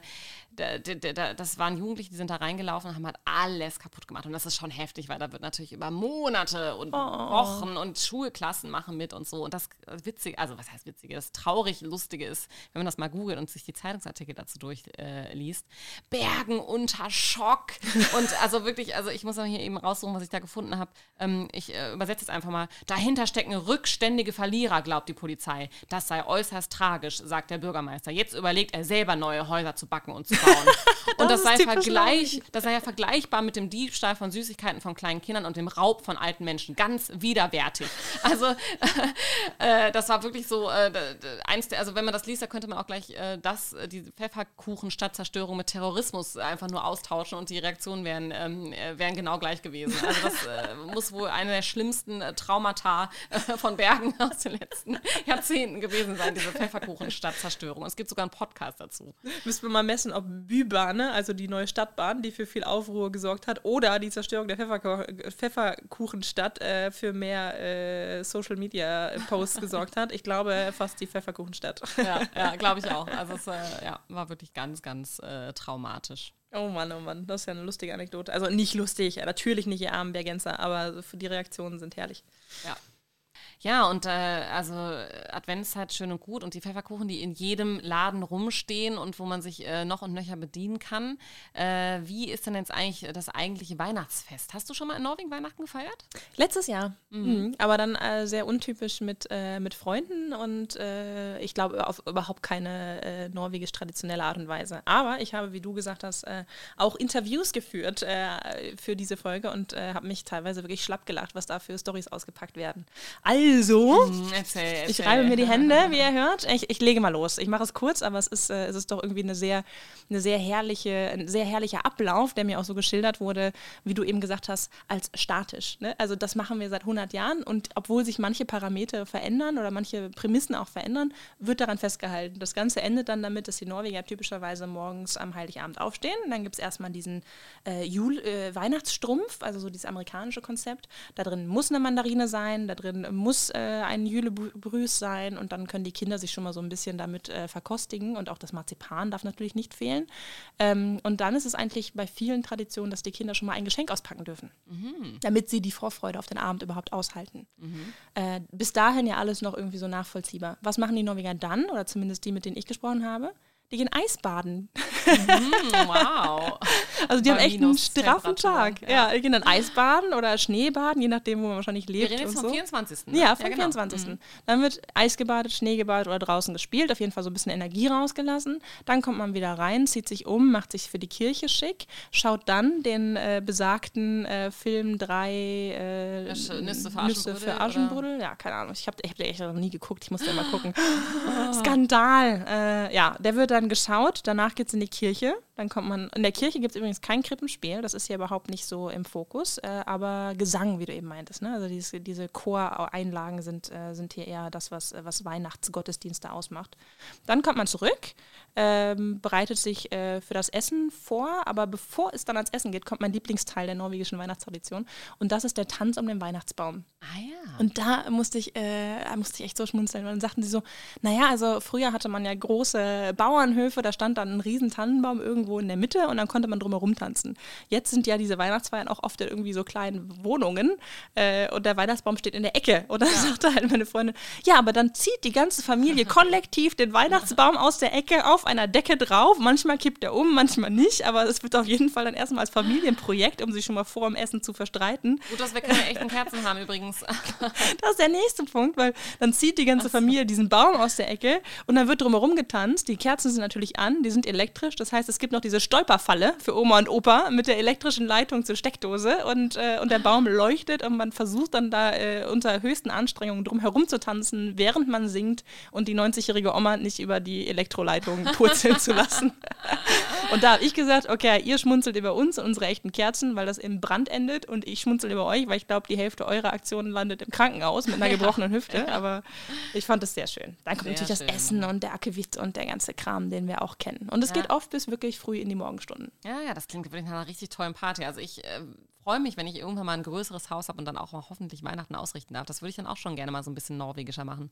da, da, da, das waren Jugendliche, die sind da reingelaufen und haben halt alles kaputt gemacht. Und das ist schon heftig, weil da wird natürlich über Monate und Wochen und Schulklassen machen mit und so. Und das Witzige, also was heißt Witzige, das traurig Lustige ist, wenn man das mal googelt und sich die Zeitungsartikel dazu durchliest, äh, Bergen unter Schock. und also wirklich, also ich muss auch hier eben raussuchen, was ich da gefunden habe. Ähm, ich äh, übersetze jetzt einfach mal. Dahinter stecken rückständige Verlierer, glaubt die Polizei. Das sei äußerst tragisch, sagt der Bürgermeister. Jetzt überlegt er selber neue Häuser zu backen und zu bauen. und das, ist sei vergleich, das sei ja vergleichbar mit dem Diebstahl von Süßigkeiten von kleinen Kindern und dem Raub von alten Menschen. Ganz widerwärtig. Also äh, das war wirklich so äh, eins der, also wenn man das liest, da könnte man auch gleich äh, das, äh, die Pfefferkuchen-Stadtzerstörung mit Terrorismus einfach nur austauschen und die Reaktionen wären, ähm, äh, wären genau gleich gewesen. Also das äh, muss wohl eine der schlimmsten äh, Traumata äh, von Bergen aus den letzten Jahrzehnten gewesen sein, diese Pfefferkuchen-Stadtzerstörung. Und es gibt sogar einen Podcast dazu. Müssen wir mal messen, ob Bübahn, ne, also die neue Stadtbahn, die für viel Aufruhr gesorgt hat, oder die Zerstörung der Pfefferkuchenstadt äh, für mehr äh, Social Media Posts gesorgt hat. Ich glaube fast die Pfefferkuchenstadt. Ja, ja glaube ich auch. Also es äh, ja, war wirklich ganz, ganz äh, traumatisch. Oh Mann, oh Mann, das ist ja eine lustige Anekdote. Also nicht lustig, natürlich nicht ihr armen Bergenser, aber die Reaktionen sind herrlich. Ja. Ja, und äh, also Adventszeit schön und gut und die Pfefferkuchen, die in jedem Laden rumstehen und wo man sich äh, noch und nöcher bedienen kann. Äh, wie ist denn jetzt eigentlich das eigentliche Weihnachtsfest? Hast du schon mal in Norwegen Weihnachten gefeiert? Letztes Jahr, mhm. aber dann äh, sehr untypisch mit, äh, mit Freunden und äh, ich glaube auf überhaupt keine äh, norwegisch-traditionelle Art und Weise. Aber ich habe, wie du gesagt hast, auch Interviews geführt für diese Folge und habe mich teilweise wirklich schlapp gelacht, was da für Stories ausgepackt werden. Also Also, Erzähl, erzähl. ich reibe mir die Hände, wie ihr hört. Ich, ich lege mal los. Ich mache es kurz, aber es ist, äh, es ist doch irgendwie eine sehr, eine sehr herrliche, ein sehr herrlicher Ablauf, der mir auch so geschildert wurde, wie du eben gesagt hast, als statisch. Ne? Also das machen wir seit 100 Jahren und obwohl sich manche Parameter verändern oder manche Prämissen auch verändern, wird daran festgehalten. Das Ganze endet dann damit, dass die Norweger typischerweise morgens am Heiligabend aufstehen. Dann gibt es erstmal diesen äh, Jul äh, Weihnachtsstrumpf, also so dieses amerikanische Konzept. Da drin muss eine Mandarine sein, da drin muss äh, ein Jülebrüß sein und dann können die Kinder sich schon mal so ein bisschen damit äh, verkostigen und auch das Marzipan darf natürlich nicht fehlen. Ähm, und dann ist es eigentlich bei vielen Traditionen, dass die Kinder schon mal ein Geschenk auspacken dürfen, damit sie die Vorfreude auf den Abend überhaupt aushalten. Äh, bis dahin ja alles noch irgendwie so nachvollziehbar. Was machen die Norweger dann, oder zumindest die, mit denen ich gesprochen habe? Die gehen Eisbaden. Hm, wow. Also die Bei haben echt einen straffen Tag. Ja. die gehen dann Eisbaden oder Schneebaden, je nachdem, wo man wahrscheinlich Wir lebt. reden jetzt vom so. 24. ne? Ja, vom genau. 24. Dann wird Eis gebadet, Schnee gebadet oder draußen gespielt. Auf jeden Fall so ein bisschen Energie rausgelassen. Dann kommt man wieder rein, zieht sich um, macht sich für die Kirche schick, schaut dann den äh, besagten äh, Film drei äh, Ja, Sch- Nüsse für Aschenbrödel, Aschenbrödel. Ja, keine Ahnung. Ich habe hab den echt noch nie geguckt. Ich muss den mal gucken. Skandal. Äh, ja, der wird dann geschaut. Danach geht es in die Kirche. Dann kommt man. In der Kirche gibt es übrigens kein Krippenspiel. Das ist hier überhaupt nicht so im Fokus. Äh, aber Gesang, wie du eben meintest. Ne? Also diese, diese Choreinlagen sind, äh, sind hier eher das, was, was Weihnachtsgottesdienste ausmacht. Dann kommt man zurück, ähm, bereitet sich äh, für das Essen vor. Aber bevor es dann ans Essen geht, kommt mein Lieblingsteil der norwegischen Weihnachtstradition. Und das ist der Tanz um den Weihnachtsbaum. Ah ja. Und da musste ich, äh, musste ich echt so schmunzeln, weil dann sagten sie so, naja, also früher hatte man ja große Bauernhöfe, da stand dann ein riesen Tannenbaum irgendwo in der Mitte und dann konnte man drumherum tanzen. Jetzt sind ja diese Weihnachtsfeiern auch oft in irgendwie so kleinen Wohnungen äh, und der Weihnachtsbaum steht in der Ecke. Und dann sagte halt meine Freundin, ja, aber dann zieht die ganze Familie kollektiv den Weihnachtsbaum aus der Ecke auf einer Decke drauf. Manchmal kippt er um, manchmal nicht, aber es wird auf jeden Fall dann erstmal als Familienprojekt, um sich schon mal vor dem Essen zu verstreiten, Gut, dass wir keine echten Kerzen haben übrigens. das ist der nächste Punkt, weil dann zieht die ganze Familie diesen Baum aus der Ecke und dann wird drumherum getanzt. Die Kerzen sind natürlich an, die sind elektrisch. Das heißt, es gibt noch diese Stolperfalle für Oma und Opa mit der elektrischen Leitung zur Steckdose und, äh, und der Baum leuchtet und man versucht dann da äh, unter höchsten Anstrengungen drumherum zu tanzen, während man singt und die 90-jährige Oma nicht über die Elektroleitung purzeln zu lassen. Und da habe ich gesagt, okay, ihr schmunzelt über uns und unsere echten Kerzen, weil das im Brand endet und ich schmunzel über euch, weil ich glaube, die Hälfte eurer Aktionen landet im Krankenhaus mit einer gebrochenen Hüfte. Aber ich fand es sehr schön. Dann kommt Sehr natürlich schön. das Essen und der Akewitt und der ganze Kram, den wir auch kennen. Und es Ja. geht oft bis wirklich früh in die Morgenstunden. Ja, ja, das klingt wirklich nach einer richtig tollen Party. Also ich äh, freue mich, wenn ich irgendwann mal ein größeres Haus habe und dann auch mal hoffentlich Weihnachten ausrichten darf. Das würde ich dann auch schon gerne mal so ein bisschen norwegischer machen.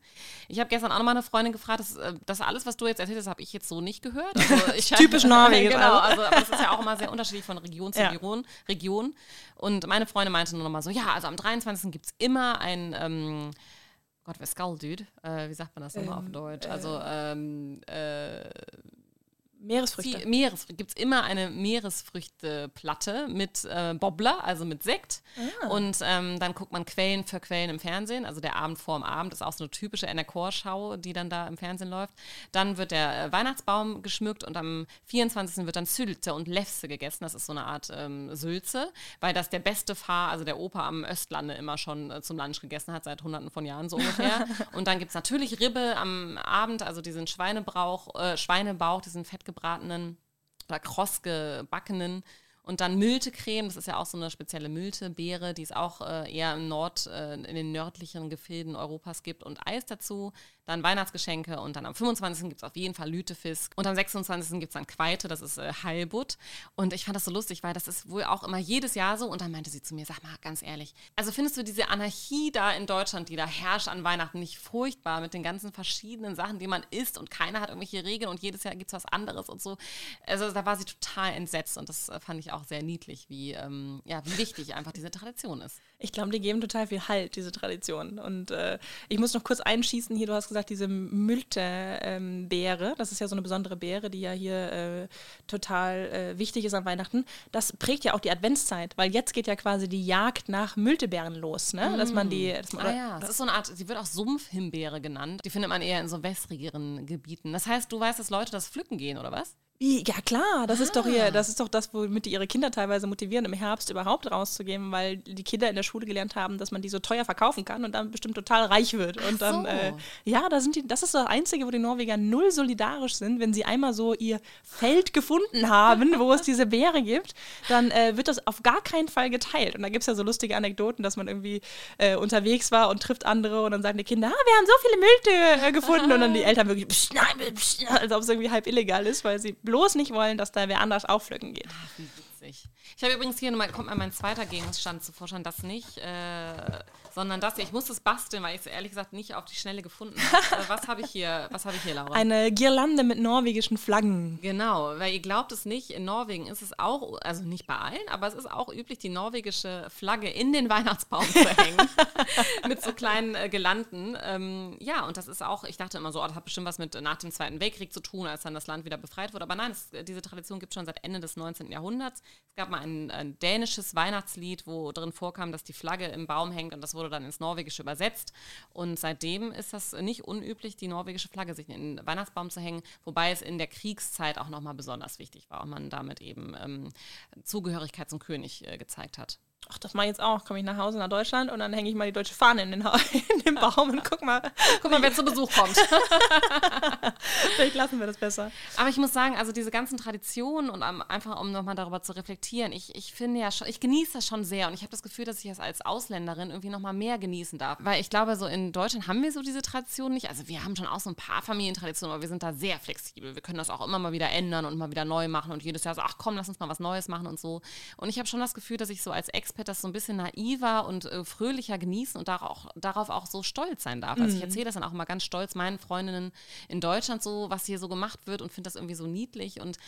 Ich habe gestern auch noch mal eine Freundin gefragt, das, äh, das alles, was du jetzt erzählt hast, habe ich jetzt so nicht gehört. Also ich, Typisch norwegisch, genau, also. also aber das ist ja auch immer sehr unterschiedlich von Region zu Ja. Region, Region. Und meine Freundin meinte nur noch mal so, ja, also am 23. gibt es immer ein... Ähm, Gott, wer Skull-Dude? Äh, wie sagt man das nochmal auf Deutsch? Also, ähm, äh, Meeresfrüchte. die Meeres gibt es immer eine Meeresfrüchteplatte mit äh, Bobbler, also mit Sekt. Und ähm, dann guckt man Quellen für Quellen im Fernsehen. Also der Abend vorm Abend ist auch so eine typische NRK-Schau, die dann da im Fernsehen läuft. Dann wird der äh, Weihnachtsbaum geschmückt und am 24. wird dann Sylte und Lefse gegessen. Das ist so eine Art ähm, Sülze, weil das der beste Fahr, also der Opa am Östlande immer schon äh, zum Lunch gegessen hat, seit hunderten von Jahren so ungefähr. und dann gibt es natürlich Ribbe am Abend, also diesen Schweinebrauch, äh, Schweinebauch, diesen fettgebratenen oder kross gebackenen. Und dann Myltecreme, das ist ja auch so eine spezielle Myltebeere, die es auch äh, eher im Nord, äh, in den nördlicheren Gefilden Europas gibt. Und Eis dazu, dann Weihnachtsgeschenke und dann am 25. gibt es auf jeden Fall Lütefisk. Und am 26. gibt es dann Quaite, das ist äh, Heilbutt. Und ich fand das so lustig, weil das ist wohl auch immer jedes Jahr so. Und dann meinte sie zu mir, sag mal ganz ehrlich, also findest du diese Anarchie da in Deutschland, die da herrscht an Weihnachten, nicht furchtbar mit den ganzen verschiedenen Sachen, die man isst und keiner hat irgendwelche Regeln und jedes Jahr gibt es was anderes und so. Also da war sie total entsetzt und das äh, fand ich auch sehr niedlich, wie, ähm, ja, wie wichtig einfach diese Tradition ist. Ich glaube, die geben total viel Halt, diese Tradition. Und äh, ich muss noch kurz einschießen hier, du hast gesagt, diese Mylte-Beere, das ist ja so eine besondere Beere, die ja hier äh, total äh, wichtig ist an Weihnachten. Das prägt ja auch die Adventszeit, weil jetzt geht ja quasi die Jagd nach Myltebeeren los, ne? Dass man die, dass man, Ah ja, das ist so eine Art, sie wird auch Sumpfhimbeere genannt. Die findet man eher in so wässrigeren Gebieten. Das heißt, du weißt, dass Leute das pflücken gehen, oder was? Ja klar, das ah. ist doch hier, ah. das ist doch das, womit die ihre Kinder teilweise motivieren, im Herbst überhaupt rauszugehen, weil die Kinder in der Schule gelernt haben, dass man die so teuer verkaufen kann und dann bestimmt total reich wird. Und dann, so. äh, ja, da sind die, das ist das Einzige, wo die Norweger null solidarisch sind. Wenn sie einmal so ihr Feld gefunden haben, wo es diese Beere gibt, dann äh, wird das auf gar keinen Fall geteilt. Und da gibt es ja so lustige Anekdoten, dass man irgendwie äh, unterwegs war und trifft andere und dann sagen die Kinder, ah, wir haben so viele Mülltüte äh, gefunden und dann die Eltern wirklich, psch, nein, psch, als ob es irgendwie halb illegal ist, weil sie bloß nicht wollen, dass da wer anders aufflücken geht. Ich habe übrigens hier, kommt mal mein zweiter Gegenstand zu Vorschein, das nicht. Äh, sondern das hier. Ich muss es basteln, weil ich es ehrlich gesagt nicht auf die Schnelle gefunden habe. was habe ich hier? Was habe ich hier, Laura? Eine Girlande mit norwegischen Flaggen. Genau, weil ihr glaubt es nicht, in Norwegen ist es auch, also nicht bei allen, aber es ist auch üblich, die norwegische Flagge in den Weihnachtsbaum zu hängen. mit so kleinen äh, Gelanden. Ähm, ja, und das ist auch, ich dachte immer so, oh, das hat bestimmt was mit nach dem Zweiten Weltkrieg zu tun, als dann das Land wieder befreit wurde. Aber nein, es, diese Tradition gibt es schon seit Ende des 19. Jahrhunderts. Es gab mal ein, ein dänisches Weihnachtslied, wo drin vorkam, dass die Flagge im Baum hängt und das wurde dann ins Norwegische übersetzt. Und seitdem ist das nicht unüblich, die norwegische Flagge sich in den Weihnachtsbaum zu hängen, wobei es in der Kriegszeit auch nochmal besonders wichtig war und man damit eben ähm, Zugehörigkeit zum König äh, gezeigt hat ach, das mache ich jetzt auch. Komme ich nach Hause nach Deutschland und dann hänge ich mal die deutsche Fahne in den, in den Baum und guck mal. Guck mal, wer zu Besuch kommt. Vielleicht lassen wir das besser. Aber ich muss sagen, also diese ganzen Traditionen und einfach, um nochmal darüber zu reflektieren, ich, ich finde ja schon, ich genieße das schon sehr und ich habe das Gefühl, dass ich das als Ausländerin irgendwie nochmal mehr genießen darf. Weil ich glaube, so in Deutschland haben wir so diese Tradition nicht. Also wir haben schon auch so ein paar Familientraditionen, aber wir sind da sehr flexibel. Wir können das auch immer mal wieder ändern und mal wieder neu machen und jedes Jahr so, ach komm, lass uns mal was Neues machen und so. Und ich habe schon das Gefühl, dass ich so als Expert das so ein bisschen naiver und äh, fröhlicher genießen und darauf, darauf auch so stolz sein darf. Also ich mhm. erzähle das dann auch immer ganz stolz meinen Freundinnen in Deutschland so, was hier so gemacht wird und finde das irgendwie so niedlich und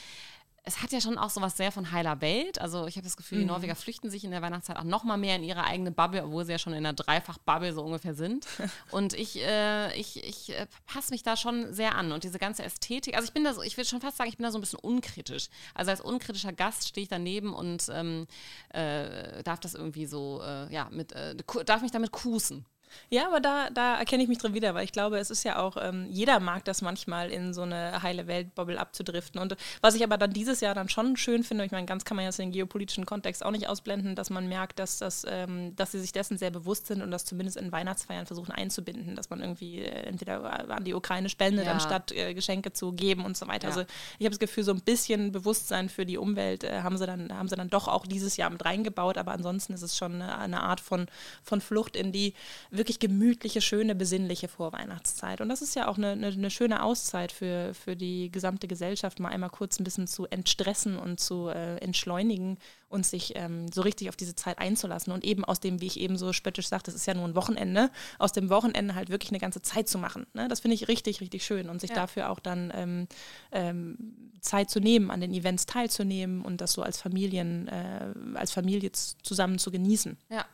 es hat ja schon auch so was sehr von heiler Welt. Also ich habe das Gefühl, die mhm. Norweger flüchten sich in der Weihnachtszeit auch noch mal mehr in ihre eigene Bubble, obwohl sie ja schon in einer Dreifach-Bubble so ungefähr sind. Und ich, äh, ich, ich äh, passe mich da schon sehr an. Und diese ganze Ästhetik, also ich bin da so, ich würde schon fast sagen, ich bin da so ein bisschen unkritisch. Also als unkritischer Gast stehe ich daneben und ähm, äh, darf das irgendwie so, äh, ja, mit, äh, darf mich damit kusen. Ja, aber da, da erkenne ich mich drin wieder, weil ich glaube, es ist ja auch, ähm, jeder mag das manchmal in so eine heile Welt-Bubble abzudriften. Und was ich aber dann dieses Jahr dann schon schön finde, ich meine, ganz kann man jetzt den geopolitischen Kontext auch nicht ausblenden, dass man merkt, dass, das, ähm, dass sie sich dessen sehr bewusst sind und das zumindest in Weihnachtsfeiern versuchen einzubinden, dass man irgendwie äh, entweder an die Ukraine spendet, ja. anstatt äh, Geschenke zu geben und so weiter. Ja. Also ich habe das Gefühl, so ein bisschen Bewusstsein für die Umwelt äh, haben, sie dann, haben sie dann doch auch dieses Jahr mit reingebaut, aber ansonsten ist es schon eine, eine Art von, von Flucht in die wirklich gemütliche, schöne, besinnliche Vorweihnachtszeit. Und das ist ja auch eine, eine, eine, schöne Auszeit für, für die gesamte Gesellschaft, mal einmal kurz ein bisschen zu entstressen und zu äh, entschleunigen und sich ähm, so richtig auf diese Zeit einzulassen und eben aus dem, wie ich eben so spöttisch sagte, das ist ja nur ein Wochenende, aus dem Wochenende halt wirklich eine ganze Zeit zu machen. Ne? Das finde ich richtig, richtig schön und sich ja. dafür auch dann ähm, ähm, Zeit zu nehmen, an den Events teilzunehmen und das so als Familien, äh, als Familie zusammen zu genießen. Ja.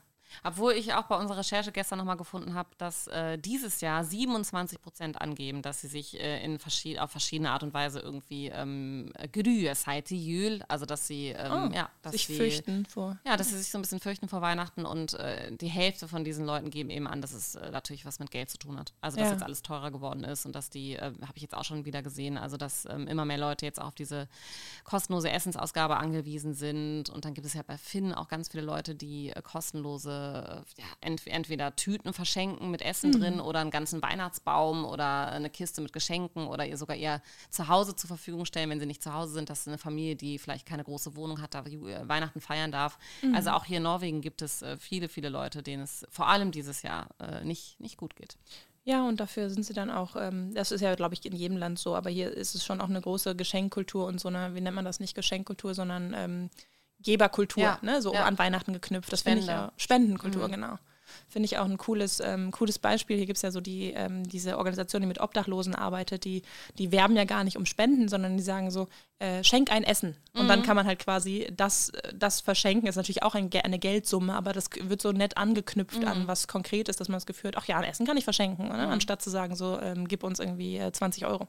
Obwohl ich auch bei unserer Recherche gestern nochmal gefunden habe, dass äh, dieses Jahr 27 Prozent angeben, dass sie sich äh, in verschied auf verschiedene Art und Weise irgendwie ähm, Seite Jül, also dass sie ähm, oh, ja, dass sich sie, fürchten vor. Ja, dass sie sich so ein bisschen fürchten vor Weihnachten und äh, die Hälfte von diesen Leuten geben eben an, dass es äh, natürlich was mit Geld zu tun hat. Also dass ja. jetzt alles teurer geworden ist und dass die, äh, habe ich jetzt auch schon wieder gesehen, also dass ähm, immer mehr Leute jetzt auf diese kostenlose Essensausgabe angewiesen sind und dann gibt es ja bei Finn auch ganz viele Leute, die äh, kostenlose ja, ent entweder Tüten verschenken mit Essen mhm. drin oder einen ganzen Weihnachtsbaum oder eine Kiste mit Geschenken oder ihr sogar eher zu Hause zur Verfügung stellen, wenn sie nicht zu Hause sind. Das ist eine Familie, die vielleicht keine große Wohnung hat, da äh, Weihnachten feiern darf. Mhm. Also auch hier in Norwegen gibt es äh, viele, viele Leute, denen es vor allem dieses Jahr äh, nicht, nicht gut geht. Ja, und dafür sind sie dann auch, ähm, das ist ja, glaube ich, in jedem Land so, aber hier ist es schon auch eine große Geschenkkultur und so eine, wie nennt man das nicht Geschenkkultur, sondern ähm, Geberkultur, ja. ne? so ja. an Weihnachten geknüpft. Das finde ich ja Spendenkultur, mhm. genau. Finde ich auch ein cooles, ähm, cooles Beispiel. Hier gibt es ja so die, ähm, diese Organisation, die mit Obdachlosen arbeitet, die, die werben ja gar nicht um Spenden, sondern die sagen so, äh, schenk ein Essen. Und mhm. dann kann man halt quasi das, das verschenken. Das ist natürlich auch ein, eine Geldsumme, aber das wird so nett angeknüpft mhm. an was konkret ist, dass man das Gefühl hat, ach ja, ein Essen kann ich verschenken, ne? mhm. anstatt zu sagen, so, ähm, gib uns irgendwie äh, 20 Euro.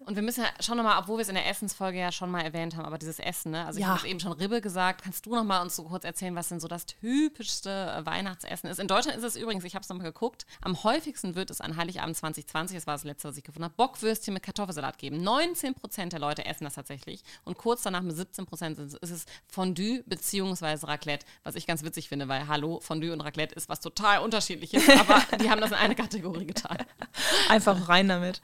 Und wir müssen ja schon nochmal, obwohl wir es in der Essensfolge ja schon mal erwähnt haben, aber dieses Essen, ne? Also ich ja. habe eben schon Ribbe gesagt. Kannst du nochmal uns so kurz erzählen, was denn so das typischste Weihnachtsessen ist? In Deutschland ist es übrigens, ich habe es nochmal geguckt, am häufigsten wird es an Heiligabend 2020, das war das letzte, was ich gefunden habe, Bockwürstchen mit Kartoffelsalat geben. 19 Prozent der Leute essen das tatsächlich. Und kurz danach mit 17 Prozent ist es Fondue bzw. Raclette, was ich ganz witzig finde, weil hallo, Fondue und Raclette ist was total unterschiedliches, aber die haben das in eine Kategorie getan. Einfach rein damit.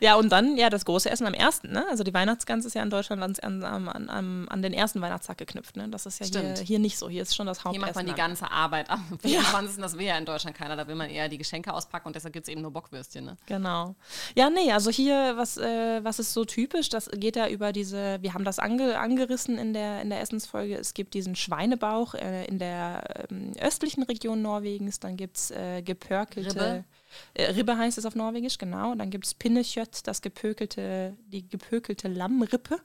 Ja, und dann, ja, das große Essen am ersten, ne? Also die Weihnachtsgans ist ja in Deutschland an, an, an, an den ersten Weihnachtstag geknüpft, ne? Das ist ja hier, hier, nicht so. Hier ist schon das Hauptessen. Hier macht man die ganze Arbeit am 24. Ja. Das will ja in Deutschland keiner. Da will man eher die Geschenke auspacken und deshalb gibt es eben nur Bockwürstchen, ne? Genau. Ja, nee, also hier, was, äh, was ist so typisch, das geht ja über diese, wir haben das ange, angerissen in der, in der Essensfolge, es gibt diesen Schweinebauch äh, in der ähm, östlichen Region Norwegens, dann gibt es äh, gepörkelte... Ribbe. Äh, Ribbe heißt es auf Norwegisch, genau. Dann gibt es Pinnekjött, das gepökelte, die gepökelte Lammrippe.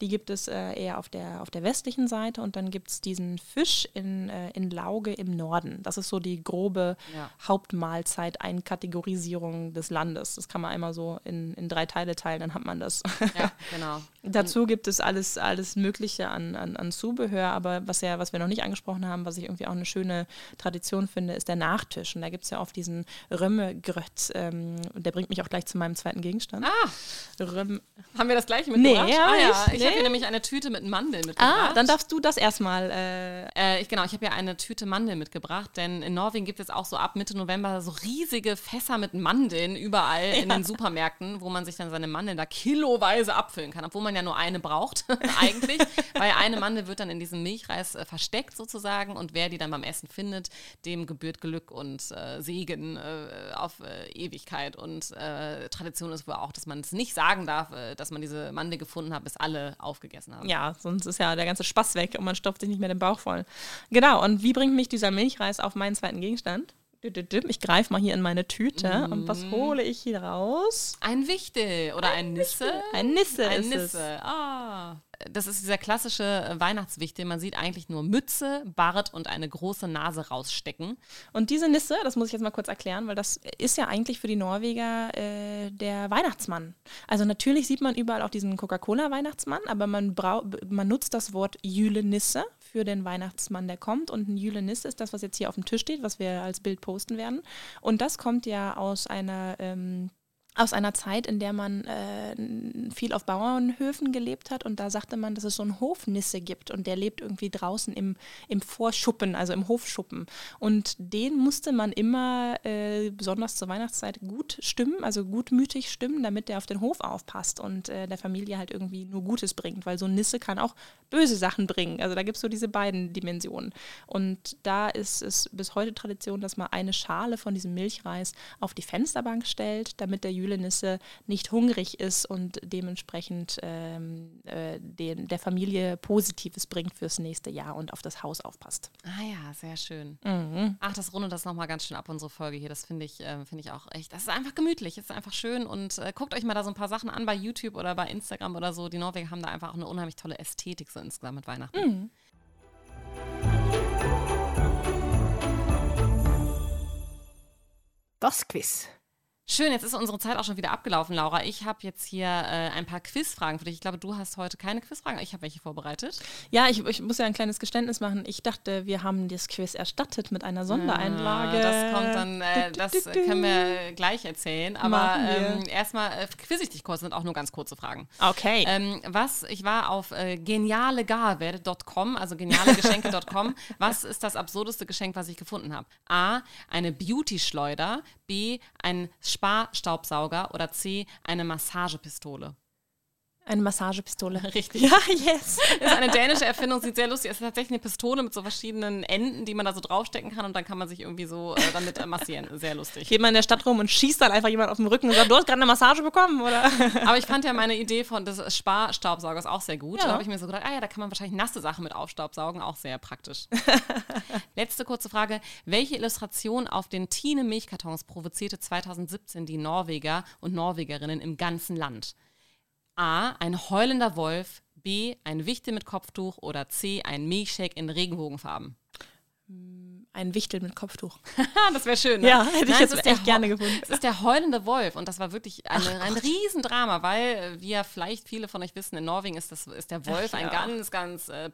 Die gibt es äh, eher auf der, auf der westlichen Seite. Und dann gibt es diesen Fisch in, äh, in Lauge im Norden. Das ist so die grobe ja. Hauptmahlzeit-Einkategorisierung des Landes. Das kann man einmal so in, in drei Teile teilen, dann hat man das. Ja, genau. Dazu gibt es alles, alles Mögliche an, an, an Zubehör. Aber was, ja, was wir noch nicht angesprochen haben, was ich irgendwie auch eine schöne Tradition finde, ist der Nachtisch. Und da gibt es ja oft diesen Römmegrött. Ähm, der bringt mich auch gleich zu meinem zweiten Gegenstand. Ah! Röm Haben wir das gleiche mitgebracht? Nee, ja, ah, ja. Ich nee. habe hier nämlich eine Tüte mit Mandeln mitgebracht. Ah, dann darfst du das erstmal. Äh äh, ich, genau, ich habe hier eine Tüte Mandeln mitgebracht, denn in Norwegen gibt es auch so ab Mitte November so riesige Fässer mit Mandeln überall ja. in den Supermärkten, wo man sich dann seine Mandeln da kiloweise abfüllen kann, obwohl man ja nur eine braucht eigentlich, weil eine Mandel wird dann in diesem Milchreis äh, versteckt sozusagen und wer die dann beim Essen findet, dem gebührt Glück und äh, Segen äh, auf äh, Ewigkeit und Tradition ist wohl auch, dass man es nicht sagen darf, dass man diese Mandel gefunden hat, bis alle alle aufgegessen haben. Ja, sonst ist ja der ganze Spaß weg und man stopft sich nicht mehr den Bauch voll. Genau, und wie bringt mich dieser Milchreis auf meinen zweiten Gegenstand? Ich greife mal hier in meine Tüte mm. und was hole ich hier raus? Ein Wichtel oder ein, ein Nisse. Ein Nisse ein ist Nisse. Ah das ist dieser klassische Weihnachtswichtel. Man sieht eigentlich nur Mütze, Bart und eine große Nase rausstecken. Und diese Nisse, das muss ich jetzt mal kurz erklären, weil das ist ja eigentlich für die Norweger äh, der Weihnachtsmann. Also natürlich sieht man überall auch diesen Coca-Cola-Weihnachtsmann, aber man, man nutzt das Wort Jüle-Nisse für den Weihnachtsmann, der kommt. Und ein Jüle-Nisse ist das, was jetzt hier auf dem Tisch steht, was wir als Bild posten werden. Und das kommt ja aus einer ähm, aus einer Zeit, in der man äh, viel auf Bauernhöfen gelebt hat und da sagte man, dass es so einen Hofnisse gibt und der lebt irgendwie draußen im, im Vorschuppen, also im Hofschuppen. Und den musste man immer, äh, besonders zur Weihnachtszeit, gut stimmen, also gutmütig stimmen, damit der auf den Hof aufpasst und äh, der Familie halt irgendwie nur Gutes bringt, weil so ein Nisse kann auch böse Sachen bringen. Also da gibt es so diese beiden Dimensionen. Und da ist es bis heute Tradition, dass man eine Schale von diesem Milchreis auf die Fensterbank stellt, damit der Jülenisse nicht hungrig ist und dementsprechend ähm, äh, den, der Familie Positives bringt fürs nächste Jahr und auf das Haus aufpasst. Ah ja, sehr schön. Mhm. Ach, das rundet das nochmal ganz schön ab, unsere Folge hier. Das finde ich, äh, find ich auch echt, das ist einfach gemütlich, das ist einfach schön und äh, guckt euch mal da so ein paar Sachen an bei YouTube oder bei Instagram oder so. Die Norweger haben da einfach auch eine unheimlich tolle Ästhetik so insgesamt mit Weihnachten. Mhm. Das Quiz. Schön, jetzt ist unsere Zeit auch schon wieder abgelaufen, Laura. Ich habe jetzt hier äh, ein paar Quizfragen für dich. Ich glaube, du hast heute keine Quizfragen. Ich habe welche vorbereitet. Ja, ich, ich, muss ja ein kleines Geständnis machen. Ich dachte, wir haben das Quiz erstattet mit einer Sondereinlage. Ja, das kommt dann, äh, das können wir gleich erzählen. Aber ähm, erstmal äh, quiz ich dich kurz, sind auch nur ganz kurze Fragen. Okay. Ähm, was, ich war auf äh, genialegabe.com, also genialegeschenke.com. was ist das absurdeste Geschenk, was ich gefunden habe? A, eine Beauty-Schleuder. B, ein Sparstaubsauger oder C, eine Massagepistole? Eine Massagepistole. Richtig. Ja, yes. Das ist eine dänische Erfindung, sieht sehr lustig aus. Es ist tatsächlich eine Pistole mit so verschiedenen Enden, die man da so draufstecken kann und dann kann man sich irgendwie so äh, damit äh, massieren. Sehr lustig. Geht man in der Stadt rum und schießt dann einfach jemand auf den Rücken und sagt, du hast gerade eine Massage bekommen, oder? Aber ich fand ja meine Idee von des Sparstaubsaugers auch sehr gut. Ja. Da habe ich mir so gedacht, ah ja, da kann man wahrscheinlich nasse Sachen mit aufstaubsaugen, auch sehr praktisch. Letzte kurze Frage. Welche Illustration auf den Tine Milchkartons provozierte 2017 die Norweger und Norwegerinnen im ganzen Land? A. Ein heulender Wolf. B. Ein Wichtel mit Kopftuch. Oder C. Ein Milchshake in Regenbogenfarben. Ein Wichtel mit Kopftuch. das wäre schön. Ne? Ja, hätte ich jetzt echt gerne gefunden. Es ist der heulende Wolf und das war wirklich eine, ein Riesendrama, weil, wie ja vielleicht viele von euch wissen, in Norwegen ist, das, ist der Wolf Ach, ein ganz, ganz äh,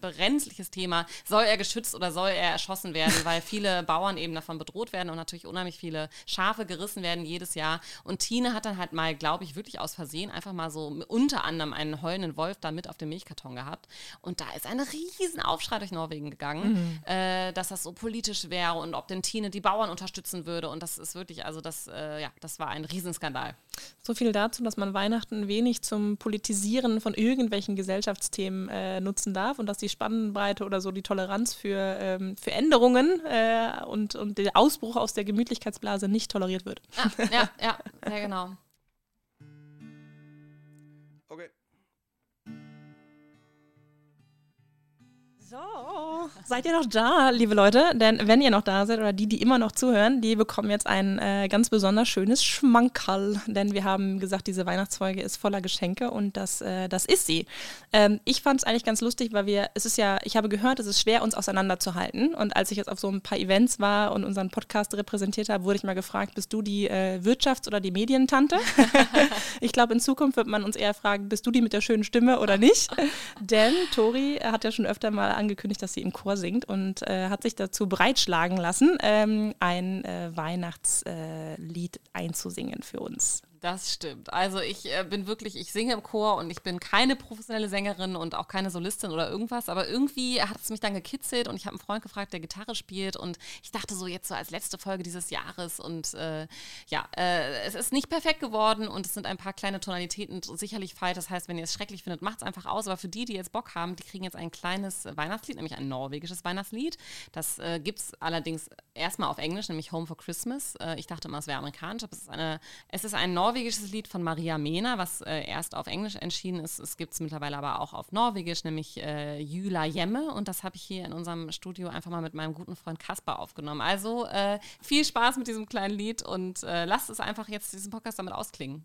brenzliches Thema. Soll er geschützt oder soll er erschossen werden, weil viele Bauern eben davon bedroht werden und natürlich unheimlich viele Schafe gerissen werden jedes Jahr. Und Tine hat dann halt mal, glaube ich, wirklich aus Versehen einfach mal so unter anderem einen heulenden Wolf da mit auf dem Milchkarton gehabt. Und da ist ein riesen Aufschrei durch Norwegen gegangen, mhm. äh, dass das so politisch wäre und ob denn Tine die Bauern unterstützen würde. Und das ist wirklich, also das, äh, ja, das war ein Riesenskandal. So viel dazu, dass man Weihnachten wenig zum Politisieren von irgendwelchen Gesellschaftsthemen äh, nutzen darf und dass die Spannbreite oder so die Toleranz für, ähm, für Änderungen äh, und, und der Ausbruch aus der Gemütlichkeitsblase nicht toleriert wird. Ah, ja, ja, ja, genau. So, seid ihr noch da, liebe Leute? Denn wenn ihr noch da seid oder die, die immer noch zuhören, die bekommen jetzt ein äh, ganz besonders schönes Schmankerl. Denn wir haben gesagt, diese Weihnachtsfolge ist voller Geschenke und das, äh, das ist sie. Ähm, ich fand es eigentlich ganz lustig, weil wir, es ist ja, ich habe gehört, es ist schwer, uns auseinanderzuhalten. Und als ich jetzt auf so ein paar Events war und unseren Podcast repräsentiert habe, wurde ich mal gefragt, bist du die äh, Wirtschafts- oder die Medientante? ich glaube, in Zukunft wird man uns eher fragen, bist du die mit der schönen Stimme oder nicht? Denn Tori hat ja schon öfter mal angekündigt, dass sie im Chor singt und äh, hat sich dazu breitschlagen lassen, ähm, ein äh, Weihnachtslied einzusingen für uns. Das stimmt. Also ich äh, bin wirklich, ich singe im Chor und ich bin keine professionelle Sängerin und auch keine Solistin oder irgendwas, aber irgendwie hat es mich dann gekitzelt und ich habe einen Freund gefragt, der Gitarre spielt und ich dachte so jetzt so als letzte Folge dieses Jahres und äh, ja, äh, es ist nicht perfekt geworden und es sind ein paar kleine Tonalitäten sicherlich falsch. Das heißt, wenn ihr es schrecklich findet, macht es einfach aus. Aber für die, die jetzt Bock haben, die kriegen jetzt ein kleines Weihnachtslied, nämlich ein norwegisches Weihnachtslied. Das äh, gibt es allerdings erstmal auf Englisch, nämlich Home for Christmas. Äh, ich dachte immer, es wäre amerikanisch, aber es ist, eine, es ist ein norwegisches norwegisches Lied von Maria Mena, was äh, erst auf Englisch entschieden ist. Es gibt es mittlerweile aber auch auf Norwegisch, nämlich äh, Jula Jemme. Und das habe ich hier in unserem Studio einfach mal mit meinem guten Freund Kasper aufgenommen. Also äh, viel Spaß mit diesem kleinen Lied und äh, lasst es einfach jetzt diesen Podcast damit ausklingen.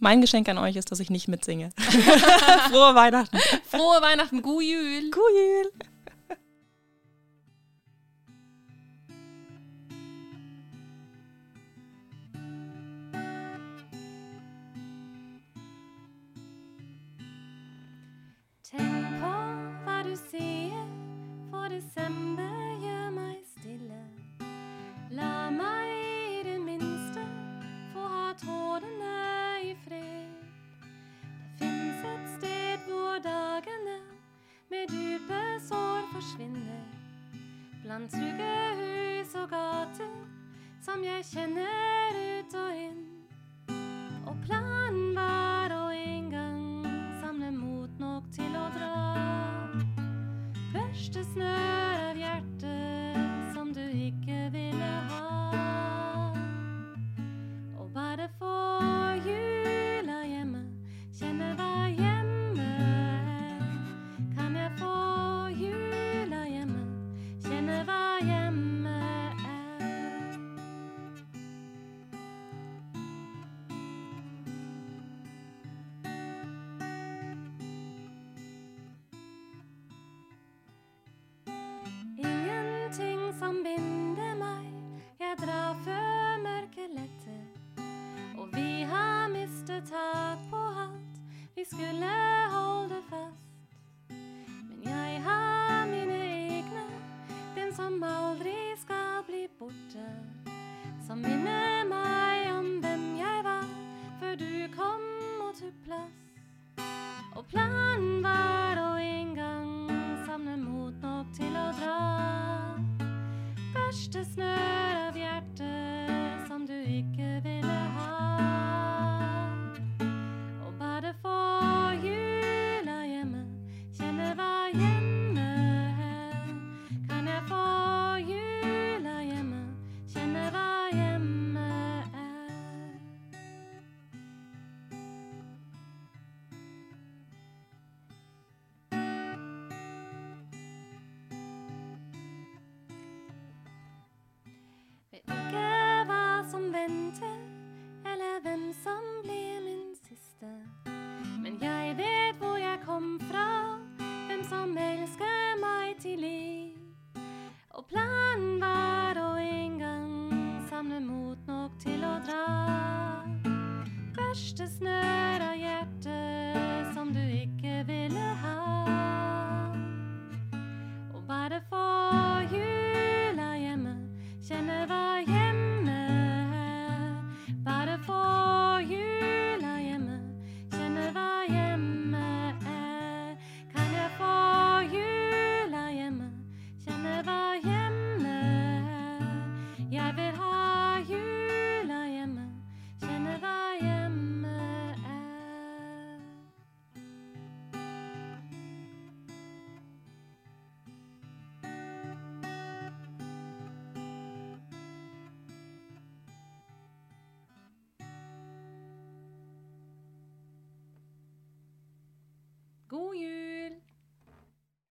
Mein Geschenk an euch ist, dass ich nicht mitsinge. Frohe Weihnachten. Frohe Weihnachten. Gujül. Gujül. du sier, for desember gjør meg stille. La meg i det minste få ha trådene i fred. Det fins et sted hvor dagene med dype sår forsvinner. Blant sugehus og gater som jeg kjenner ut og inn. Og planen var listener. I am. God jul!